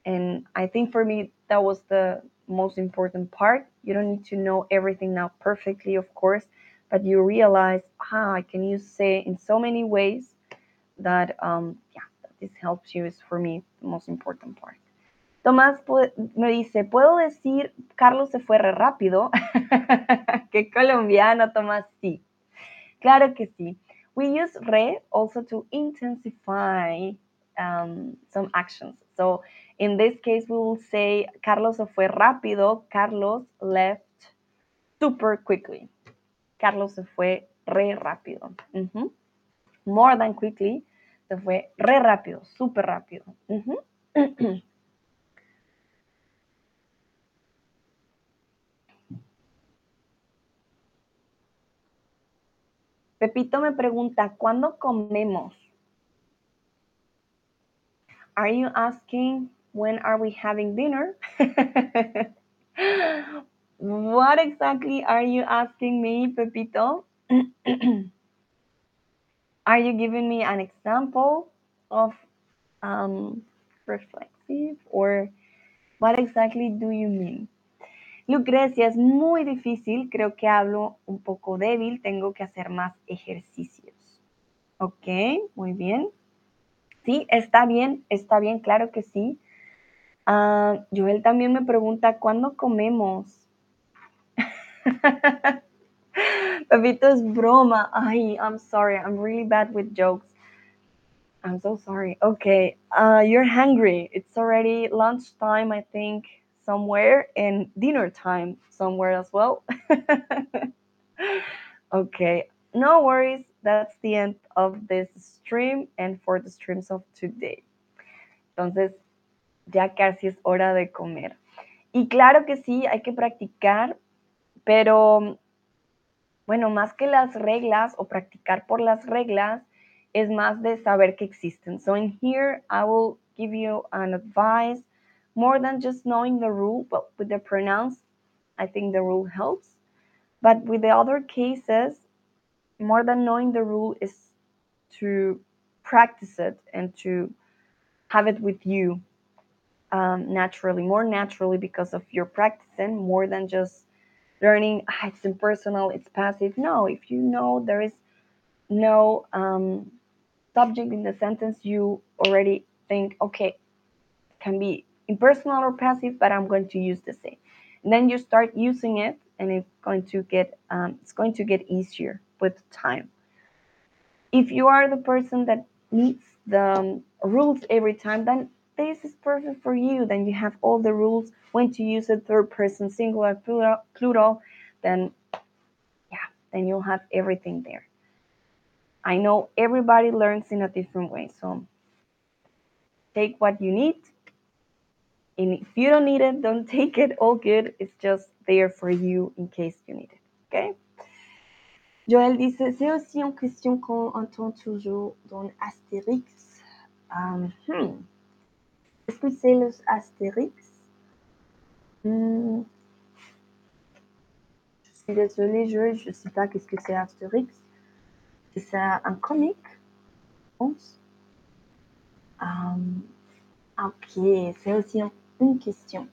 And I think for me, that was the most important part. You don't need to know everything now perfectly, of course, but you realize, ah, I can use say in so many ways that, um, yeah, this helps you is for me the most important part. Tomás me dice, ¿puedo decir Carlos se fue re rápido? <laughs> Qué colombiano, Tomás, sí. Claro que sí. We use re also to intensify um, some actions. So in this case, we will say Carlos se fue rápido. Carlos left super quickly. Carlos se fue re rápido. More than quickly. Se fue re rápido, super rápido. <clears throat> Pepito me pregunta, ¿cuándo comemos? Are you asking when are we having dinner? <laughs> what exactly are you asking me, Pepito? <clears throat> are you giving me an example of um, reflexive or what exactly do you mean? Lucrecia, es muy difícil, creo que hablo un poco débil, tengo que hacer más ejercicios. Ok, muy bien. Sí, está bien, está bien, claro que sí. Uh, Joel también me pregunta, ¿cuándo comemos? <laughs> Pepito, es broma. Ay, I'm sorry, I'm really bad with jokes. I'm so sorry. Okay, uh, you're hungry. It's already lunchtime, I think somewhere and dinner time somewhere as well. <laughs> okay, no worries. That's the end of this stream and for the streams of today. Entonces, ya casi es hora de comer. Y claro que sí, hay que practicar, pero bueno, más que las reglas o practicar por las reglas, es más de saber que existen. So in here, I will give you an advice more than just knowing the rule, but with the pronouns, I think the rule helps. But with the other cases, more than knowing the rule is to practice it and to have it with you um, naturally, more naturally because of your practicing, more than just learning ah, it's impersonal, it's passive. No, if you know there is no um, subject in the sentence, you already think, okay, can be impersonal or passive, but I'm going to use the same. And then you start using it, and it's going to get um, it's going to get easier with time. If you are the person that needs the um, rules every time, then this is perfect for you. Then you have all the rules when to use it, third person, singular, plural, plural. Then, yeah, then you'll have everything there. I know everybody learns in a different way, so take what you need and if you don't need it, don't take it. All good. It's just there for you in case you need it. Okay? Joël dit c'est aussi une question qu'on entend toujours dans Astérix. Um, hmm. Est-ce que c'est les Astérix? Hmm. Je suis désolée, je ne sais pas qu'est-ce que c'est Astérix. C'est un comique, je pense. Um, ok, c'est aussi un une question.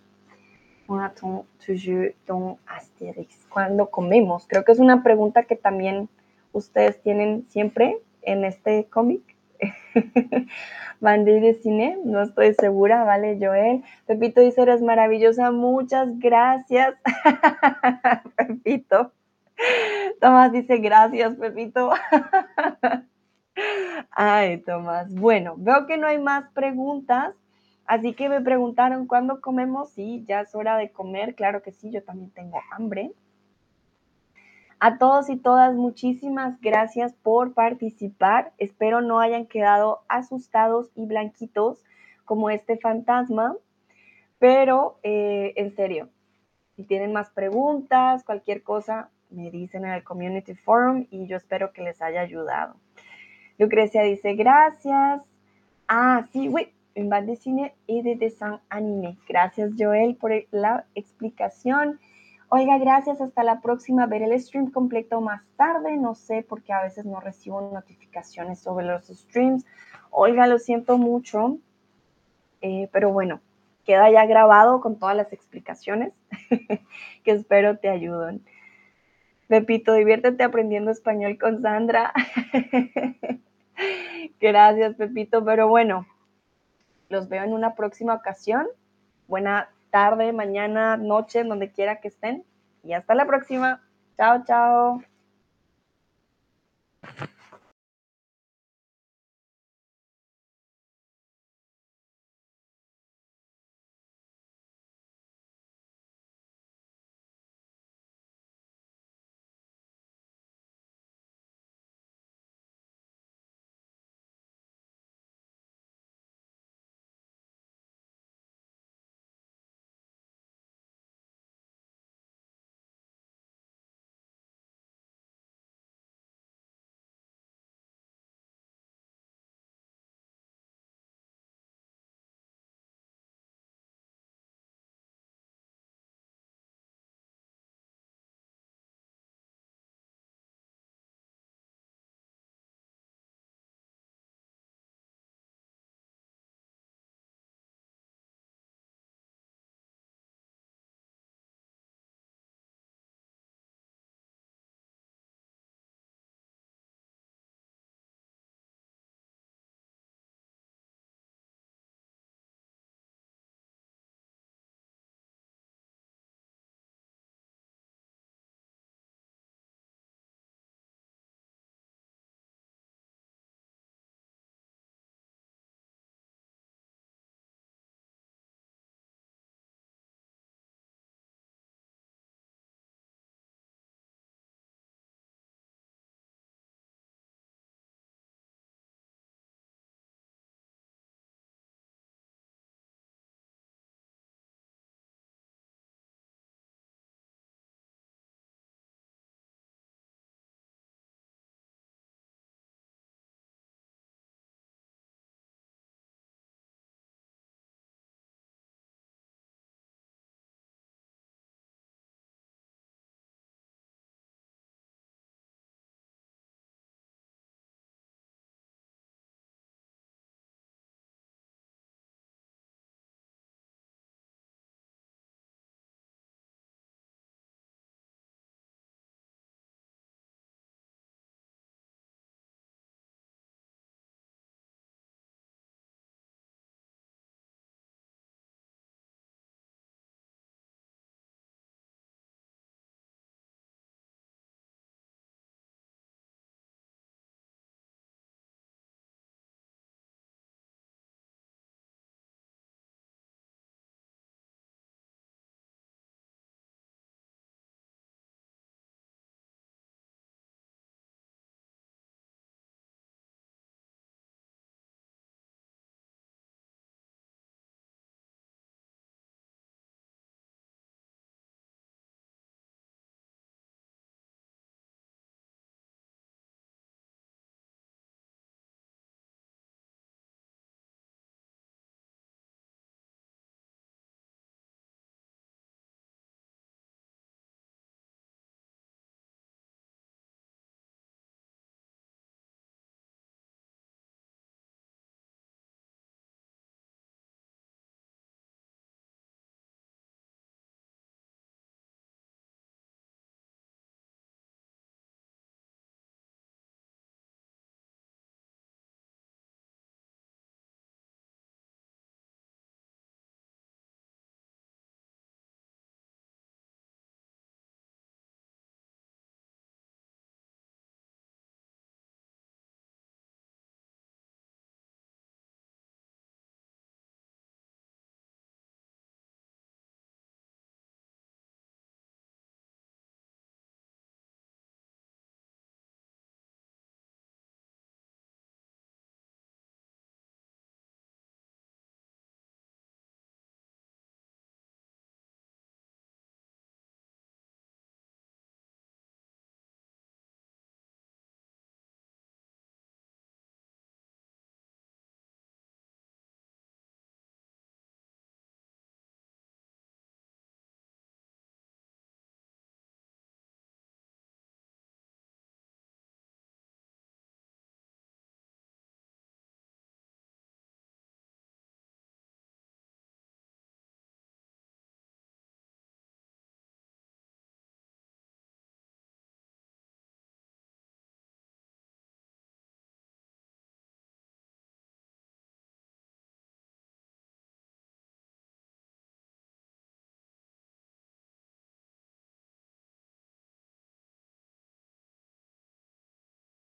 Asterix. ¿Cuándo comemos? Creo que es una pregunta que también ustedes tienen siempre en este cómic. <laughs> Bandy de cine, no estoy segura, ¿vale, Joel? Pepito dice, eres maravillosa, muchas gracias. <laughs> Pepito. Tomás dice, gracias, Pepito. <laughs> Ay, Tomás. Bueno, veo que no hay más preguntas. Así que me preguntaron cuándo comemos. Sí, ya es hora de comer. Claro que sí, yo también tengo hambre. A todos y todas, muchísimas gracias por participar. Espero no hayan quedado asustados y blanquitos como este fantasma. Pero eh, en serio, si tienen más preguntas, cualquier cosa, me dicen en el Community Forum y yo espero que les haya ayudado. Lucrecia dice gracias. Ah, sí, güey, en de cine y de design anime. Gracias, Joel, por la explicación. Oiga, gracias, hasta la próxima. Ver el stream completo más tarde. No sé porque a veces no recibo notificaciones sobre los streams. Olga, lo siento mucho. Eh, pero bueno, queda ya grabado con todas las explicaciones <laughs> que espero te ayuden. Pepito, diviértete aprendiendo español con Sandra. <laughs> Gracias, Pepito. Pero bueno, los veo en una próxima ocasión. Buena tarde, mañana, noche, donde quiera que estén. Y hasta la próxima. Chao, chao.